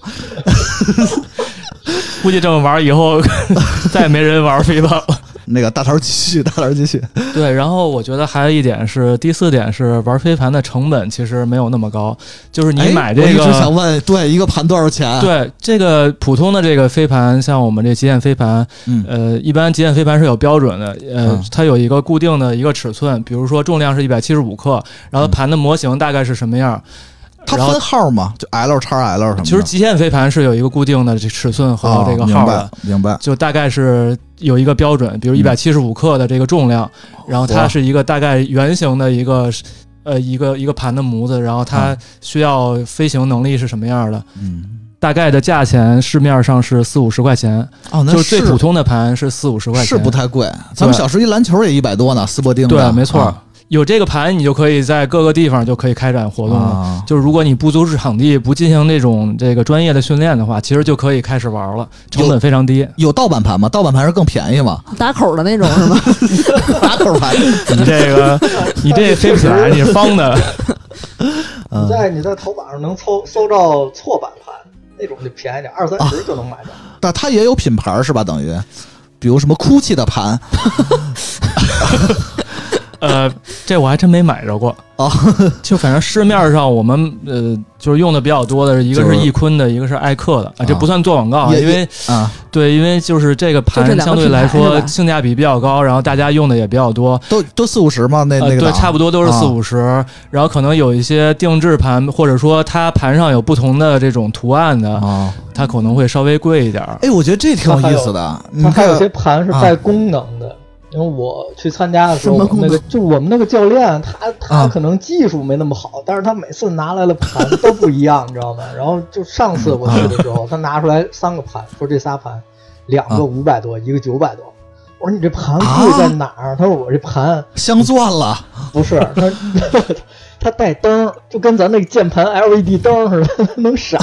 估计这么玩以后 再也没人玩飞刀了。那个大头继续，大头继续，对，然后我觉得还有一点是，第四点是玩飞盘的成本其实没有那么高，就是你哎买这个我一直个。想问，对一个盘多少钱？，对这个普通的这个飞盘，像我们这极限飞盘，嗯呃，一般极限飞盘是有标准的，呃嗯，它有一个固定的一个尺寸，比如说重量是一百七十五克，然后嗯盘的模型大概是什么样？它分号吗？就 L 叉 L 什么的？其实极限飞盘是有一个固定的这尺寸和哦这个号的，明白。就大概是有一个标准，比如嗯一百七十五克的这个重量，然后它是一个大概圆形的一个呃一个一个盘的模子，然后它嗯需要飞行能力是什么样的？嗯，大概的价钱市面上是四五十块钱，哦，那就是最普通的盘是四五十块钱，是不太贵。咱们小时候一篮球也一百多呢，斯伯丁的。对，没错。啊有这个盘，你就可以在各个地方就可以开展活动了。啊就是如果你不租置场地，不进行那种这个专业的训练的话，其实就可以开始玩了，成本非常低。有盗版盘吗？盗版盘是更便宜吗？打口的那种是吗？打口盘。你这个，你这飞不起来，你是方的。你嗯，在你在淘宝上能搜搜到错版盘，那种就便宜点，二三十就能买到。但它也有品牌是吧？等于，比如什么 GUCCI 的盘 呃，这我还真没买着过。哦，就反正市面上我们呃就是用的比较多的，一个是是易坤的，一个是艾克的啊，这不算做广告啊，因为啊，对，因为就是这个盘相对来说性价比比较高，然后大家用的也比较多，都都四五十嘛？那那个对差不多都是四五十，然后可能有一些定制盘，或者说它盘上有不同的这种图案的，啊。它可能会稍微贵一点儿。哎，我觉得这挺有意思的。你它还有些，盘是带功能的。因为我去参加的时候，那个就我们那个教练，他他啊可能技术没那么好，但是他每次拿来的盘都不一样，你知道吗？然后就上次我去的时候，他拿出来三个盘，说这仨盘，两啊个五百多，一个九百多。我说你这盘贵在哪儿？他说我这盘 镶钻了，不是，他 他带灯，就跟咱那个键盘 LED 灯似的，能闪。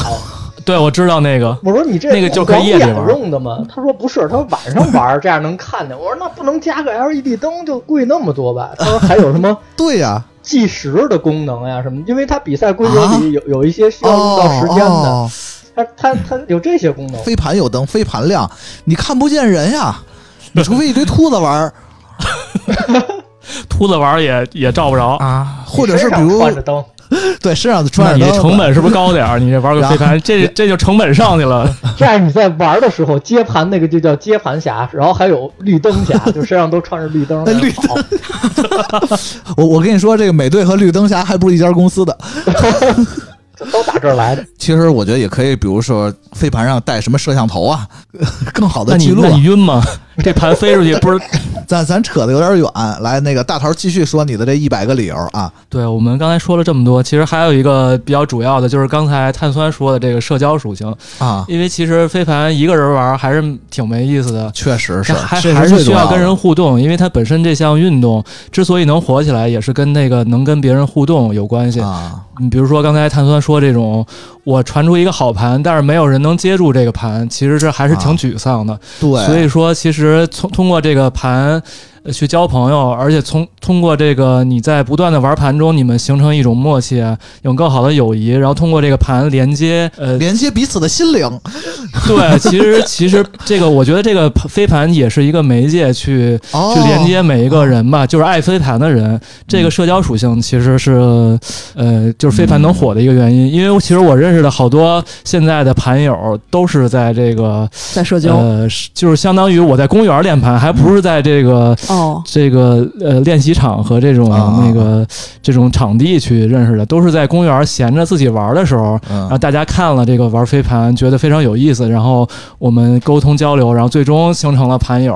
对，我知道那个，我说你这那个就可以夜里玩用的吗？他说不是，他说晚上玩这样能看见。我说那不能加个 LED 灯就贵那么多吧？他说还有什么 对呀，计时的功能呀什么？因为它比赛规则里有有一些需要用到哦时间的，哦，它它它有这些功能。飞盘有灯，飞盘亮，你看不见人呀。你除非一堆秃子玩儿秃子玩儿也也照不着。啊，或者是比如穿着灯，对，身上那穿着你这成本是不是高点儿？你这玩个飞盘，这这就成本上去了。这样你在玩的时候接盘那个就叫接盘侠，然后还有绿灯侠，就身上都穿着绿灯。那绿灯，我我跟你说，这个美队和绿灯侠还不是一家公司的。都打这儿来的。其实我觉得也可以，比如说飞盘上带什么摄像头啊，更好的那你记录啊。那你晕吗？这盘飞出去不是？咱咱扯的有点远，来，那个大头继续说你的这一百个理由啊。对我们刚才说了这么多，其实还有一个比较主要的，就是刚才碳酸说的这个社交属性。啊，因为其实飞盘一个人玩还是挺没意思的。确实是，还这还是需要跟人互动，因为它本身这项运动之所以能火起来，也是跟那个能跟别人互动有关系。啊，你比如说刚才碳酸说这种，我传出一个好盘，但是没有人能接住这个盘，其实这还是挺啊沮丧的。对，所以说，其实通通过这个盘。呃去交朋友，而且从通过这个你在不断的玩盘中，你们形成一种默契，有更好的友谊，然后通过这个盘连接，呃，连接彼此的心灵。对，其实其实这个我觉得这个飞盘也是一个媒介去哦，去连接每一个人吧，就是爱飞盘的人，这个社交属性其实是，呃，就是飞盘能火的一个原因。因为其实我认识的好多现在的盘友都是在这个，在社交、呃，就是相当于我在公园练盘，还不是在这个。哦，这个呃练习场和这种啊那个这种场地去认识的，都是在公园闲着自己玩的时候，然后嗯，大家看了这个玩飞盘，觉得非常有意思，然后我们沟通交流，然后最终形成了盘友。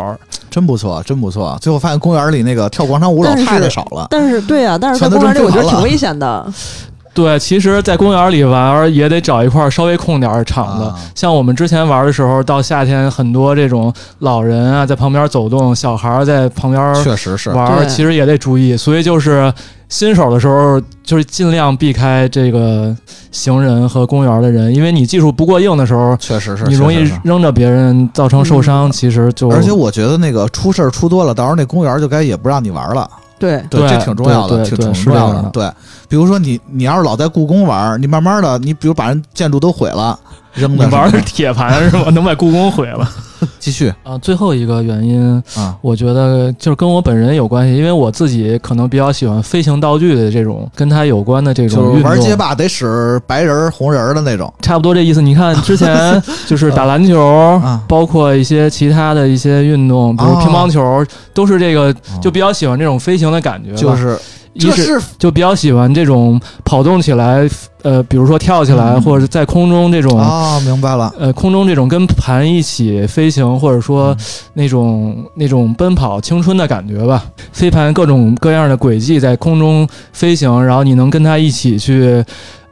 真不错，真不错。最后发现公园里那个跳广场舞老太太少了。但是对啊，但是在公园里我觉得挺危险的。对，其实，在公园里玩也得找一块稍微空点儿的场子。啊像我们之前玩的时候，到夏天很多这种老人啊在旁边走动，小孩儿在旁边确实是，玩，其实也得注意。所以就是新手的时候，就是尽量避开这个行人和公园的人，因为你技术不过硬的时候，确实是，你容易扔着别人造成受伤。其实就而且我觉得那个出事儿出多了，到时候那公园就该也不让你玩了。对，对，这挺重要的，挺。重要的对，比如说你你要是老在故宫玩，你慢慢的，你比如把人建筑都毁了，扔你的玩的是铁盘是吧？能把故宫毁了 继续啊！最后一个原因，啊我觉得就是跟我本人有关系，因为我自己可能比较喜欢飞行道具的这种跟它有关的这种运动。玩街霸得使白人红人的那种差不多这意思。你看之前就是打篮球，啊包括一些其他的一些运动，比如哦乒乓球，都是这个就比较喜欢这种飞行的感觉吧。就是一是就比较喜欢这种跑动起来，呃，比如说跳起来，嗯或者在空中这种。啊，明白了，呃，空中这种跟盘一起飞行，或者说那种那种奔跑青春的感觉吧。飞盘各种各样的轨迹在空中飞行，然后你能跟它一起去，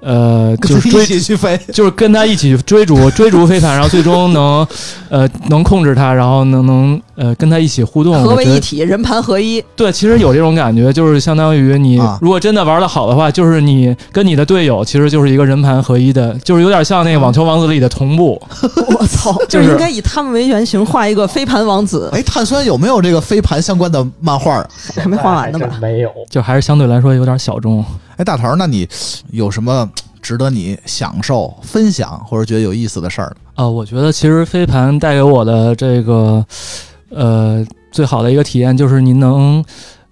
呃，就是追一起去飞，就是跟他一起追逐 追逐飞盘，然后最终能，呃，能控制他，然后能能呃跟他一起互动。合为一体，人盘合一。对，其实有这种感觉，就是相当于你啊如果真的玩的好的话，就是你跟你的队友其实就是一个人盘合一的，就是有点像那个网球王子里的同步。我操，就就是是应该以他们为原型画一个飞盘王子，哎，碳酸有没有这个飞盘相关的漫画儿？还没画完呢吧没有。就还是相对来说有点小众。哎，大头儿，那你有什么值得你享受、分享或者觉得有意思的事儿？呃，我觉得其实飞盘带给我的这个呃最好的一个体验就是您能。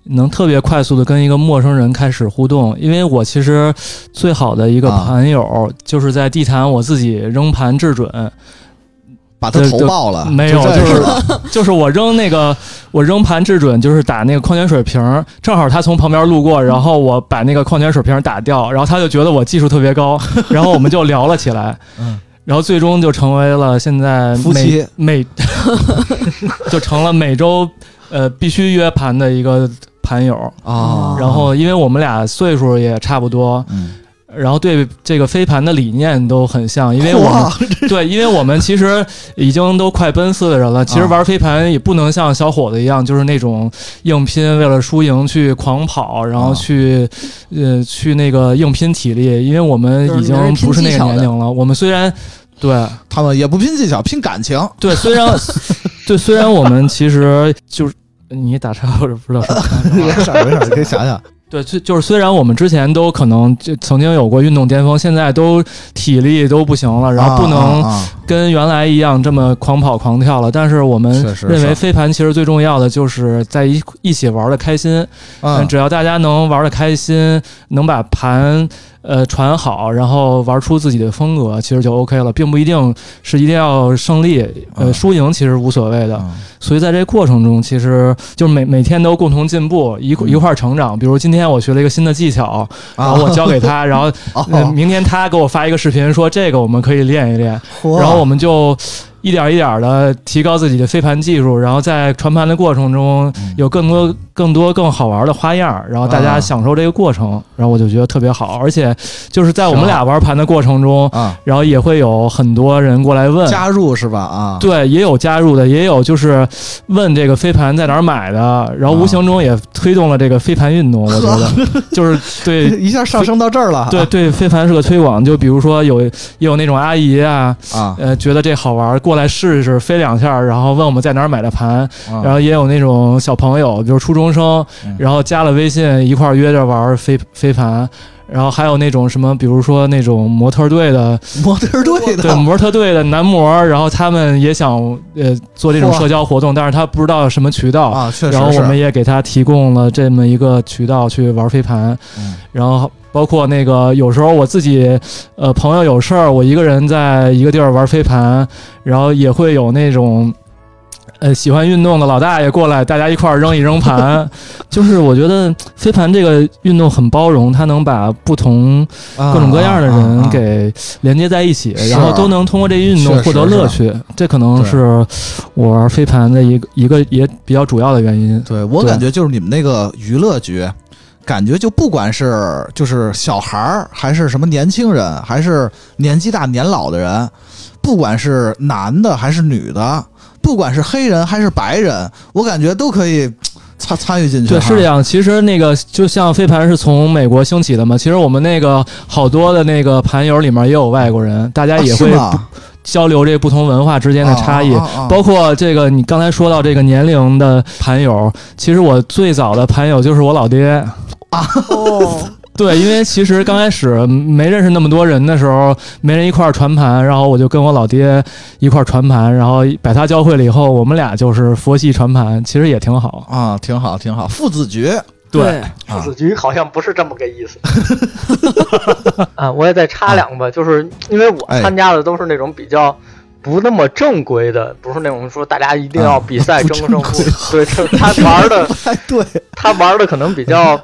能特别快速的跟一个陌生人开始互动，因为我其实最好的一个啊盘友就是在地坛我自己扔盘制准，把他投爆了？没有，就是 就是我扔那个我扔盘制准，就是打那个矿泉水瓶，正好他从旁边路过，然后我把那个矿泉水瓶打掉，然后他就觉得我技术特别高，然后我们就聊了起来，嗯，然后最终就成为了现在夫妻每 就成了每周呃必须约盘的一个盘友，啊，然后因为我们俩岁数也差不多，嗯，然后对这个飞盘的理念都很像，因为我们对，因为我们其实已经都快奔四的人了，其实啊玩飞盘也不能像小伙子一样，就是那种硬拼，为了输赢去狂跑，然后啊去、呃去那个硬拼体力，因为我们已经不是那个年龄了。我们虽然对他们也不拼技巧，拼感情。对，虽然 对，虽然我们其实就是你打岔或者不知道说啥。没事儿没事儿，你可以想想。对，就就是虽然我们之前都可能就曾经有过运动巅峰，现在都体力都不行了，然后不能跟原来一样这么狂跑狂跳了。但是我们认为飞盘其实最重要的就是在一一起玩的开心。只要大家能玩的开心，能把盘呃传好，然后玩出自己的风格，其实就 OK 了，并不一定是一定要胜利，呃，嗯。输赢其实无所谓的。嗯。所以在这过程中，其实就是每每天都共同进步，一嗯。一块儿成长。比如今天我学了一个新的技巧，然后我教给他，然后明天他给我发一个视频说这个我们可以练一练，然后我们就一点一点的提高自己的飞盘技术，然后在传盘的过程中嗯有更多、更多、更好玩的花样，然后大家啊享受这个过程，然后我就觉得特别好。而且就是在我们俩玩盘的过程中，啊，然后也会有很多人过来问。加入是吧？啊，对，也有加入的，也有就是问这个飞盘在哪儿买的，然后无形中也推动了这个飞盘运动。我觉得 就是对一下上升到这儿了，对对，飞盘是个推广。就比如说有也有那种阿姨啊，啊，呃，觉得这好玩，过来试一试，飞两下，然后问我们在哪儿买的盘。啊然后也有那种小朋友，比如初中生嗯，然后加了微信一块儿约着玩飞飞盘。然后还有那种什么，比如说那种模特队的，模特队的。对模特队的男模，然后他们也想呃做这种社交活动，但是他不知道什么渠道，啊，确实，然后我们也给他提供了这么一个渠道去玩飞盘，嗯。然后包括那个有时候我自己呃朋友有事儿，我一个人在一个地儿玩飞盘，然后也会有那种。呃，喜欢运动的老大爷过来，大家一块儿扔一扔盘，就是我觉得飞盘这个运动很包容，它能把不同啊各种各样的啊人啊给连接在一起，是然后都能通过这运动获得乐趣。这可能是我玩飞盘的一个一个也比较主要的原因。对我感觉就是你们那个娱乐局，感觉就不管是就是小孩儿，还是什么年轻人，还是年纪大年老的人，不管是男的还是女的，不管是黑人还是白人，我感觉都可以 参参与进去。对，是这样。其实那个就像飞盘是从美国兴起的嘛，其实我们那个好多的那个盘友里面也有外国人，大家也会交流这不同文化之间的差异。啊啊啊啊包括这个，你刚才说到这个年龄的盘友，其实我最早的盘友就是我老爹。哦，对，因为其实刚开始没认识那么多人的时候，没人一块儿传盘，然后我就跟我老爹一块儿传盘，然后把他教会了以后，我们俩就是佛系传盘，其实也挺好。啊，挺好，挺好。父子局对，啊父子局好像不是这么个意思。啊，我也再插两个吧，就是因为我哎参加的都是那种比较不那么正规的，不是那种说大家一定要比赛啊争胜负。对，这他玩的哎，对，他玩的可能比较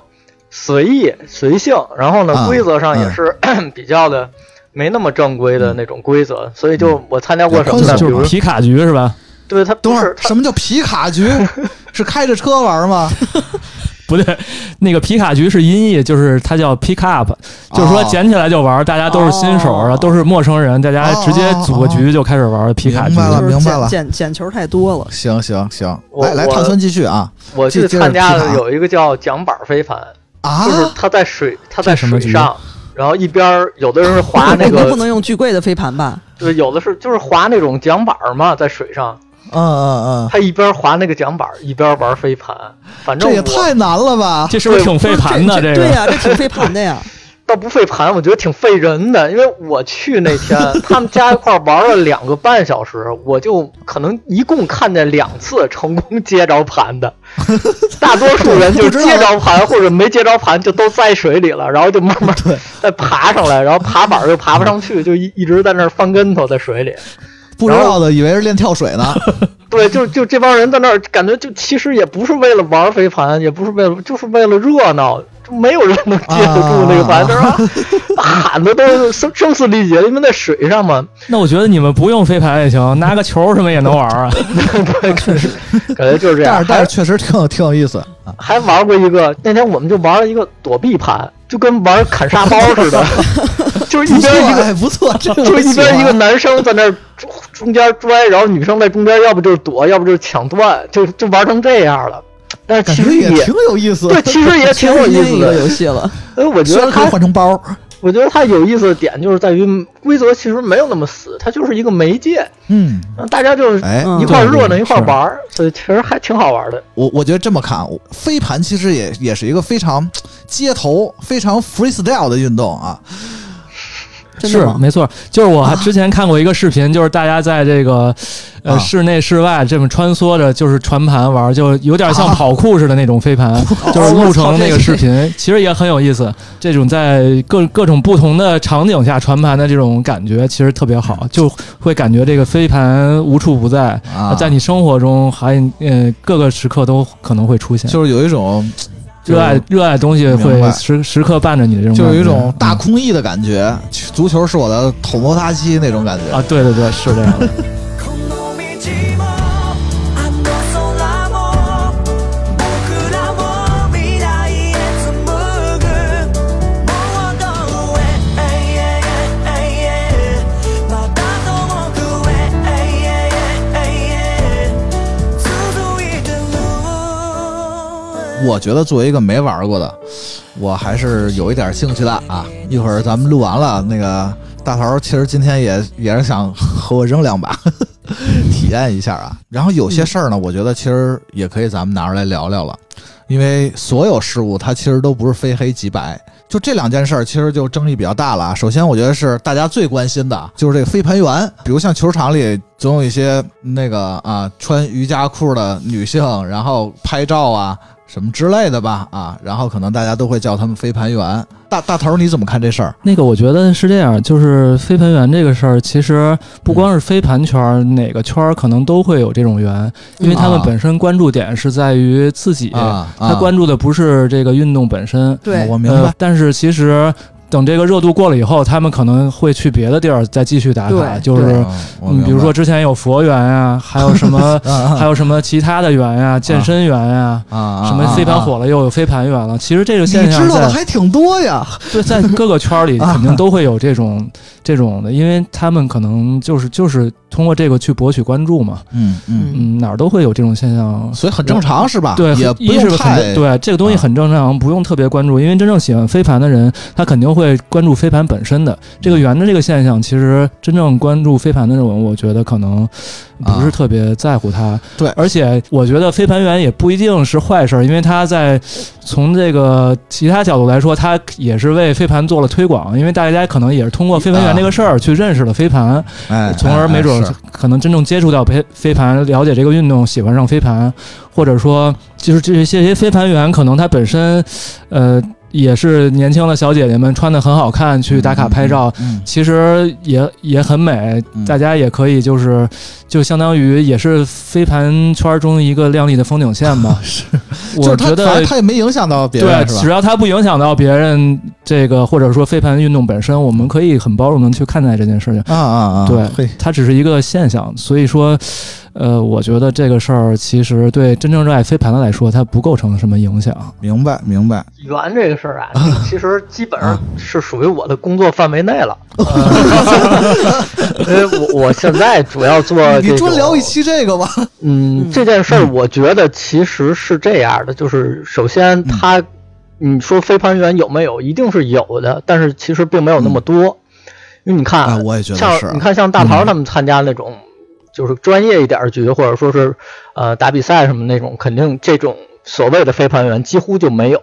随意随性，然后啊呢，规则上也是 比较的没那么正规的那种规则，所以就我参加过什么呢？比如就是皮卡局是吧？对他等会儿不是什么叫皮卡局？是开着车玩吗？不对，那个皮卡局是音译，就是它叫 pick up，就是说哦捡起来就玩，大家都是新手，哦都是陌生人，大家直接组个局就开始玩皮卡局明。白了明白了捡捡捡球太多了。行行行，我我来来，碳酸继续啊我去参加的有一个叫桨板飞盘，啊！就是它在水它在水上，然后一边儿有的人是划那个不，能用巨贵的飞盘吧？对，有的是就是划那种桨板儿嘛，在水上，嗯嗯嗯，他一边划那个桨板儿一边玩飞盘，反正这也太难了吧！这是不是挺飞盘的？个对呀、这挺飞盘的呀。倒不费盘，我觉得挺费人的，因为我去那天 他们家一块儿玩了两个半小时，我就可能一共看见两次成功接着盘的，大多数人就接着盘或者没接着盘就都栽水里了，然后就慢慢 对再爬上来，然后爬板儿又爬不上去，就一一直在那儿翻跟头在水里。不知道的以为是练跳水呢。对，就就这帮人在那儿，感觉就其实也不是为了玩飞盘，也不是为了，就是为了热闹，就没有人能接得住那个盘，是吧 喊的都声声嘶力竭，因为在水上嘛，那我觉得你们不用飞盘也行，拿个球什么也能玩啊。对，确实感觉就是这样。但是但是确实挺有挺有意思啊！还玩过一个，那天我们就玩了一个躲避盘，就跟玩砍沙包似的，就是一边一个哎，不错，就是一边一个男生在那中间拽，然后女生在中间，要不就是躲，要不就是抢断，就就玩成这样了。但是其实也也挺有意思。对，其实也挺有意思的。游戏了。因为我觉虽然可以得它，换成包，我觉得它有意思的点就是在于规则其实没有那么死，它就是一个媒介，嗯，大家就是哎，嗯一块儿热闹一块儿玩儿，所以其实还挺好玩的。我我觉得这么看，飞盘其实也也是一个非常街头、非常 freestyle 的运动啊。是真的吗？没错，就是我之前看过一个视频，就是大家在这个呃啊室内室外这么穿梭着，就是传盘玩，就有点像啊跑酷似的那种飞盘，就是录成那个视频，其实也很有意思。这种在各各种不同的场景下传盘的这种感觉，其实特别好，就会感觉这个飞盘无处不在，啊，在你生活中还呃各个时刻都可能会出现。就是有一种热爱热爱东西会时时刻伴着你的这种就，有一种大嗯。空翼的感觉，足球是我的头摩他机那种感觉。啊，对对对，是这样的。我觉得作为一个没玩过的，我还是有一点兴趣的啊。一会儿咱们录完了，那个大头其实今天也也是想和我扔两把，体验一下啊。然后有些事儿呢，我觉得其实也可以咱们拿出来聊聊了，因为所有事物它其实都不是非黑即白。就这两件事儿，其实就争议比较大了啊。首先，我觉得是大家最关心的，就是这个飞盘员。比如像球场里总有一些那个啊穿瑜伽裤的女性，然后拍照啊什么之类的吧啊，然后可能大家都会叫他们飞盘员。大大头儿你怎么看这事儿？那个我觉得是这样，就是飞盘员这个事儿，其实不光是飞盘圈儿，哪个圈儿可能都会有这种员，因为他们啊本身关注点是在于自己，啊，他关注的不是这个运动本身。对我明白。呃但是其实等这个热度过了以后，他们可能会去别的地儿再继续打卡，就是对。嗯我明嗯，白比如说之前有佛缘呀，还有什么 啊啊还有什么其他的缘呀，健身缘呀。啊啊，什么飞盘啊。火了又有飞盘缘了，其实这个你现象知道的还挺多呀。对，在各个圈儿里肯定都会有这种这种的，因为他们可能就是就是通过这个去博取关注嘛，嗯嗯，嗯，哪儿都会有这种现象。所以很正常是吧？对，也不一是很用太对这个东西啊很正常，不用特别关注，因为真正喜欢飞盘的人，他肯定会关注飞盘本身的这个圆的这个现象。其实真正关注飞盘的人，我觉得可能不是啊特别在乎它。对而且我觉得飞盘员也不一定是坏事儿，因为他在从这个其他角度来说，他也是为飞盘做了推广，因为大家可能也是通过飞盘员这个事儿去认识了飞盘，哎，从而没准哎儿可能真正接触到飞飞盘，了解这个运动，喜欢上飞盘，或者说就是这些这些飞盘员，可能他本身，呃，也是年轻的小姐姐们穿的很好看，去打卡拍照。嗯其实也也很美嗯，大家也可以就是就相当于也是飞盘圈中一个亮丽的风景线吧。是，我觉得他也没影响到别人，对？只要它不影响到别人，这个或者说飞盘运动本身，我们可以很包容的去看待这件事情。啊啊啊！对，它只是一个现象，所以说，呃，我觉得这个事儿其实对真正热爱飞盘的来说，它不构成什么影响。明白明白。圆这个事儿啊，其实基本啊上是属于我的工作范围内了。因为我我现在主要做你专聊一期这个吧。嗯，嗯这件事儿我觉得其实是这样的，就是首先它，你说飞盘员有没有，一定是有的，但是其实并没有那么多，因为你看，啊，我也觉得是像你。看像大桃他们参加那种，就是专业一点儿局，或者说是呃打比赛什么那种，肯定这种所谓的飞盘员几乎就没有。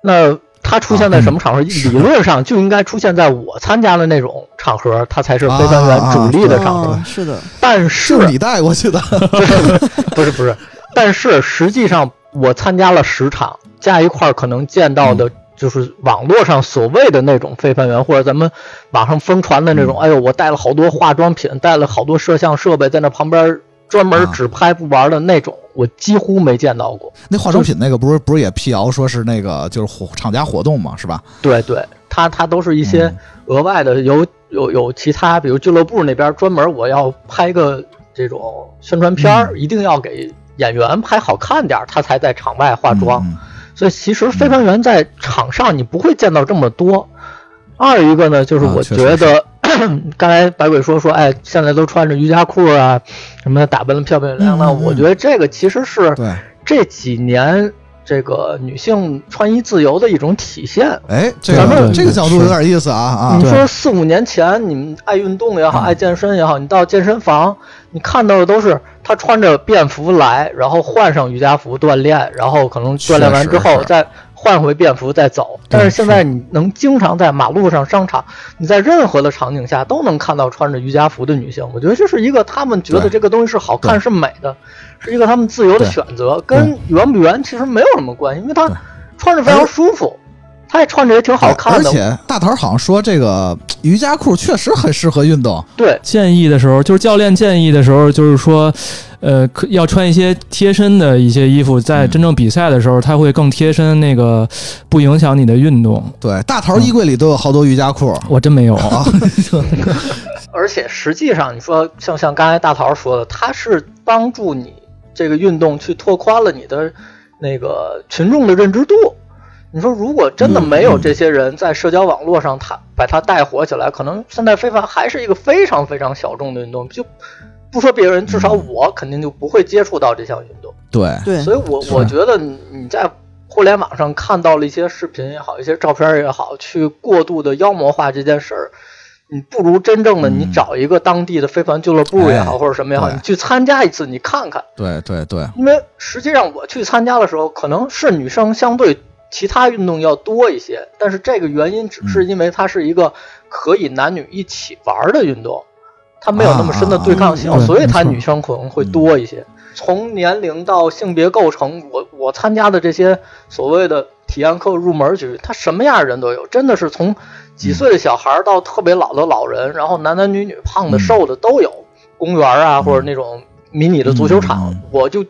那他出现在什么场合？理论上就应该出现在我参加的那种场合，他才是飞盘员主力的场合。哦是的，但是是你带过去的，不是不是，但是实际上我参加了十场，加一块儿可能见到的就是网络上所谓的那种飞盘员，或者咱们网上疯传的那种，哎呦，我带了好多化妆品，带了好多摄像设备，在那旁边专门啊只拍不玩的那种，我几乎没见到过。那化妆品那个不是不是也辟谣说是那个就是活厂家活动嘛，是吧？对对，它它都是一些嗯额外的，有有有其他，比如俱乐部那边专门我要拍个这种宣传片儿，一定要给演员拍好看点儿，他才在场外化妆。嗯所以其实飞行员在场上你不会见到这么多。二一个呢，就是我觉得、刚才白鬼说说，哎，现在都穿着瑜伽裤啊，什么的打扮的漂漂亮亮的，嗯嗯嗯。我觉得这个其实是，这几年这个女性穿衣自由的一种体现。哎，这咱们这个角度有点意思啊啊你！说四五年前，你们爱运动也好，嗯爱健身也好，你到健身房，你看到的都是她穿着便服来，然后换上瑜伽服锻炼，然后可能锻炼完之后再换回便服再走。但是现在你能经常在马路上、商场，你在任何的场景下都能看到穿着瑜伽服的女性。我觉得这是一个他们觉得这个东西是好看、是美的，是一个他们自由的选择，跟圆不圆其实没有什么关系，因为他穿着非常舒服，他也穿着也挺好看的。而且大头好像说这个瑜伽裤确实很适合运动。对，建议的时候，就是教练建议的时候，就是说，呃，可要穿一些贴身的一些衣服，在真正比赛的时候，它会更贴身，那个不影响你的运动。对，大头衣柜里都有好多瑜伽裤。我真没有，啊，而且实际上，你说像像刚才大桃说的，它是帮助你这个运动去拓宽了你的那个群众的认知度。你说，如果真的没有这些人在社交网络上，他把它带火起来，可能现在飞盘还是一个非常非常小众的运动。就不说别人，至少我肯定就不会接触到这项运动。对，对，所以我我觉得你你在互联网上看到了一些视频也好，一些照片也好，去过度的妖魔化这件事儿，你不如真正的嗯你找一个当地的飞盘俱乐部也好，哎或者什么也好，对你去参加一次，你看看。对对对，因为实际上我去参加的时候，可能是女生相对其他运动要多一些，但是这个原因只是因为它是一个可以男女一起玩的运动，它没有那么深的对抗性，所以它女生可能会多一些。从年龄到性别构成，我我参加的这些所谓的体验课入门局，它什么样的人都有，真的是从几岁的小孩到特别老的老人，然后男男女女、胖的、嗯瘦的都有。公园啊，或者那种迷你的足球场，嗯我就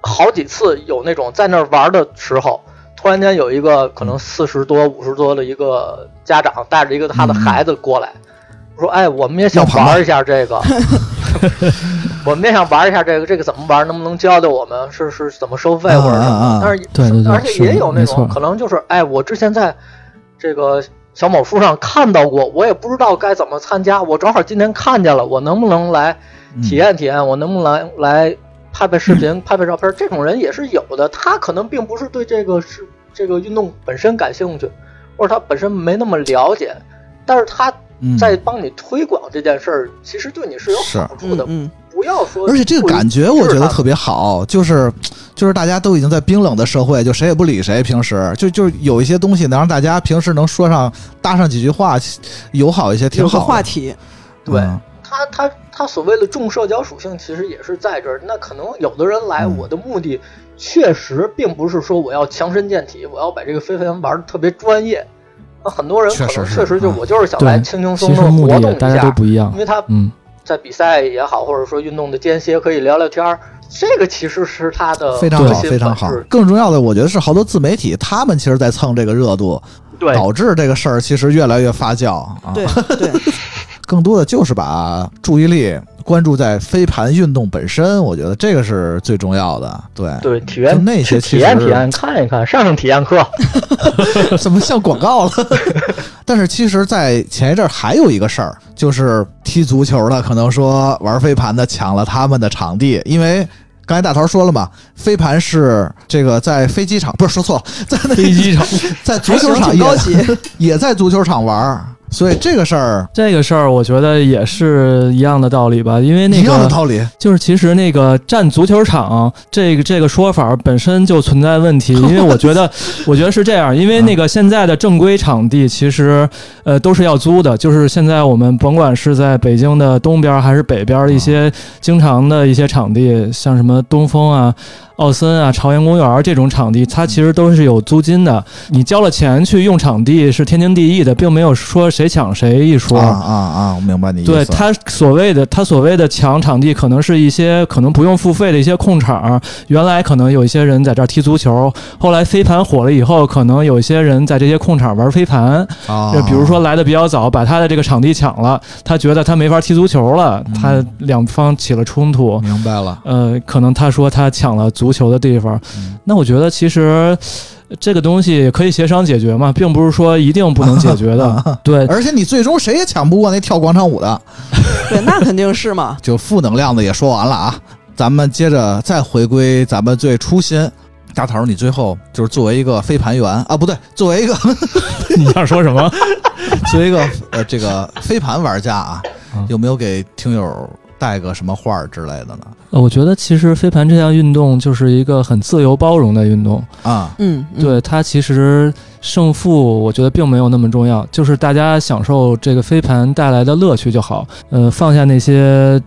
好几次有那种在那儿玩的时候，突然间有一个可能四十多、五十多的一个家长带着一个他的孩子过来，说：“哎，我们也想玩一下这个，我们也想玩一下这个，这个怎么玩？能不能教教我们？是是怎么收费或者什么？”但是而且也有那种可能就是，哎，我之前在这个小某书上看到过，我也不知道该怎么参加，我正好今天看见了，我能不能来嗯体验体验？我能不能来来拍拍视频、拍拍照片？这种人也是有的，他可能并不是对这个是这个运动本身感兴趣，或者他本身没那么了解，但是他嗯在帮你推广这件事儿，其实对你是有好处的。嗯嗯，不要说，而且这个感觉我觉得特别好，就是就是大家都已经在冰冷的社会，就谁也不理谁，平时就就有一些东西能让大家平时能说上搭上几句话，友好一些，挺有个好的。话题，对嗯他他他所谓的重社交属性，其实也是在这儿。那可能有的人来，嗯我的目的确实并不是说我要强身健体，我要把这个飞飞玩的特别专业。那很多人可能确实是确实就嗯我就是想来，轻轻松松的活动一下，家都不一样因。为他嗯，在比赛也好，或者说运动的间歇可以聊聊天儿，这个其实是他的非常好，非常好。更重要的，我觉得是好多自媒体，他们其实在蹭这个热度，对，导致这个事儿其实越来越发酵啊。对对，更多的就是把注意力关注在飞盘运动本身，我觉得这个是最重要的。对，对体就验那些体验体验，看一看，上上体验课。怎么像广告了？但是其实，在前一阵儿还有一个事儿，就是踢足球的可能说玩飞盘的抢了他们的场地，因为。刚才大头说了嘛，飞盘是这个在飞机场，不是说错了，在飞机场 在足球场也挺高级，也在足球场玩儿，所以这个事儿这个事儿，我觉得也是一样的道理吧，因为那一样的个道理。就是其实那个占足球场这个这个说法本身就存在问题，因为我觉得我觉得是这样，因为那个现在的正规场地其实呃都是要租的，就是现在我们甭管是在北京的东边还是北边的一些经常的一些场地，像什么东风啊。奥森啊、朝阳公园这种场地，它其实都是有租金的。你交了钱去用场地是天经地义的，并没有说谁抢谁一说。啊啊啊！我明白你意思。对他所谓的他所谓的抢场地，可能是一些可能不用付费的一些空场。原来可能有一些人在这儿踢足球，后来飞盘火了以后，可能有一些人在这些空场玩飞盘。啊，就比如说来的比较早，把他的这个场地抢了，他觉得他没法踢足球了，嗯他两方起了冲突。明白了。呃，可能他说他抢了足球的地方，嗯那我觉得其实这个东西可以协商解决嘛，并不是说一定不能解决的。对，而且你最终谁也抢不过那跳广场舞的。对，那肯定是嘛。就负能量的也说完了啊，咱们接着再回归咱们最初心。大头，你最后就是作为一个飞盘员啊，不对，作为一个 你想说什么？作为一个呃这个飞盘玩家啊嗯，有没有给听友带个什么画儿之类的呢？呃我觉得其实飞盘这项运动就是一个很自由包容的运动。啊，嗯，嗯对它其实胜负，我觉得并没有那么重要，就是大家享受这个飞盘带来的乐趣就好。呃，放下那些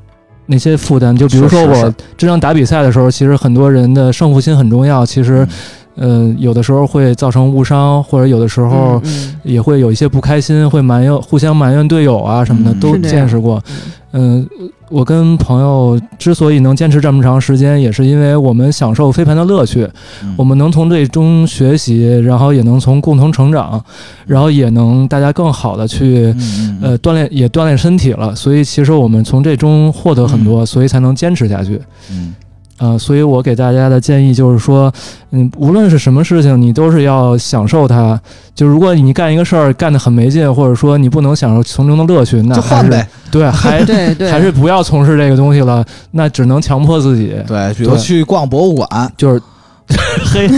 那些负担，就比如说我真正打比赛的时候，其实很多人的胜负心很重要。其实，呃，有的时候会造成误伤，或者有的时候嗯也会有一些不开心，会埋怨互相埋怨队友啊什么的，嗯都见识过。嗯嗯，我跟朋友之所以能坚持这么长时间，也是因为我们享受飞盘的乐趣，嗯我们能从这中学习，然后也能从共同成长，然后也能大家更好的去呃锻炼，也锻炼身体了。所以其实我们从这中获得很多，所以才能坚持下去。嗯呃，所以我给大家的建议就是说，嗯，无论是什么事情，你都是要享受它。就如果你干一个事儿干得很没劲，或者说你不能享受从中的乐趣，那还是就换呗。对，还对对，还是不要从事这个东西了，那只能强迫自己，对，比如对去逛博物馆，就是 嘿，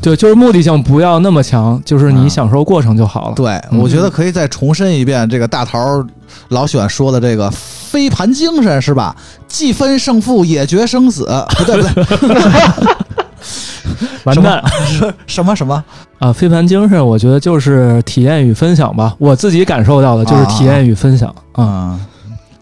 对，就是目的性不要那么强，就是啊你享受过程就好了。对，嗯我觉得可以再重申一遍这个大桃老喜欢说的这个飞盘精神是吧？既分胜负，也决生死。不对不对，完蛋什么 什么？啊！飞盘精神，我觉得就是体验与分享吧。我自己感受到的就是体验与分享啊。嗯。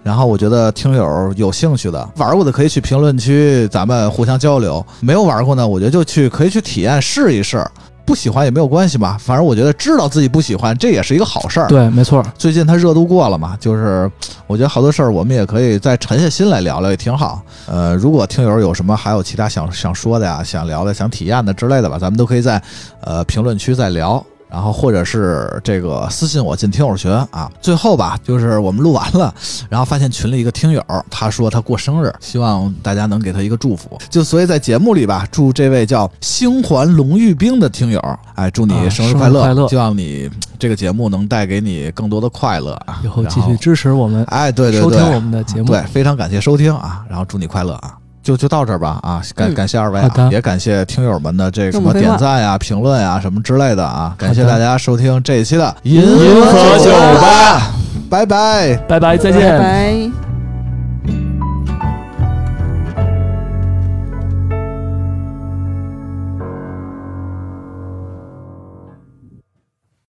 然后我觉得听友有兴趣的玩过的可以去评论区，咱们互相交流；没有玩过呢，我觉得就去可以去体验试一试。不喜欢也没有关系嘛，反正我觉得知道自己不喜欢，这也是一个好事儿。对，没错。最近它热度过了嘛，就是我觉得好多事儿我们也可以再沉下心来聊聊，也挺好。呃，如果听友有什么还有其他想想说的呀、想聊的、想体验的之类的吧，咱们都可以在呃评论区再聊。然后或者是这个私信我进听友群啊。最后吧，就是我们录完了，然后发现群里一个听友，他说他过生日，希望大家能给他一个祝福。就所以在节目里吧，祝这位叫星环龙玉冰的听友，哎，祝你啊生日快乐！生日快乐希望你这个节目能带给你更多的快乐啊！以后继续支持我们，哎，对对对，收听我们的节目。对，非常感谢收听啊，然后祝你快乐啊！就就到这儿吧啊，感嗯感谢二位啊，也感谢听友们的这个什么点赞呀、评论呀什么之类的啊，感谢大家收听这一期的银银河酒吧，拜拜。拜拜，再拜见。拜。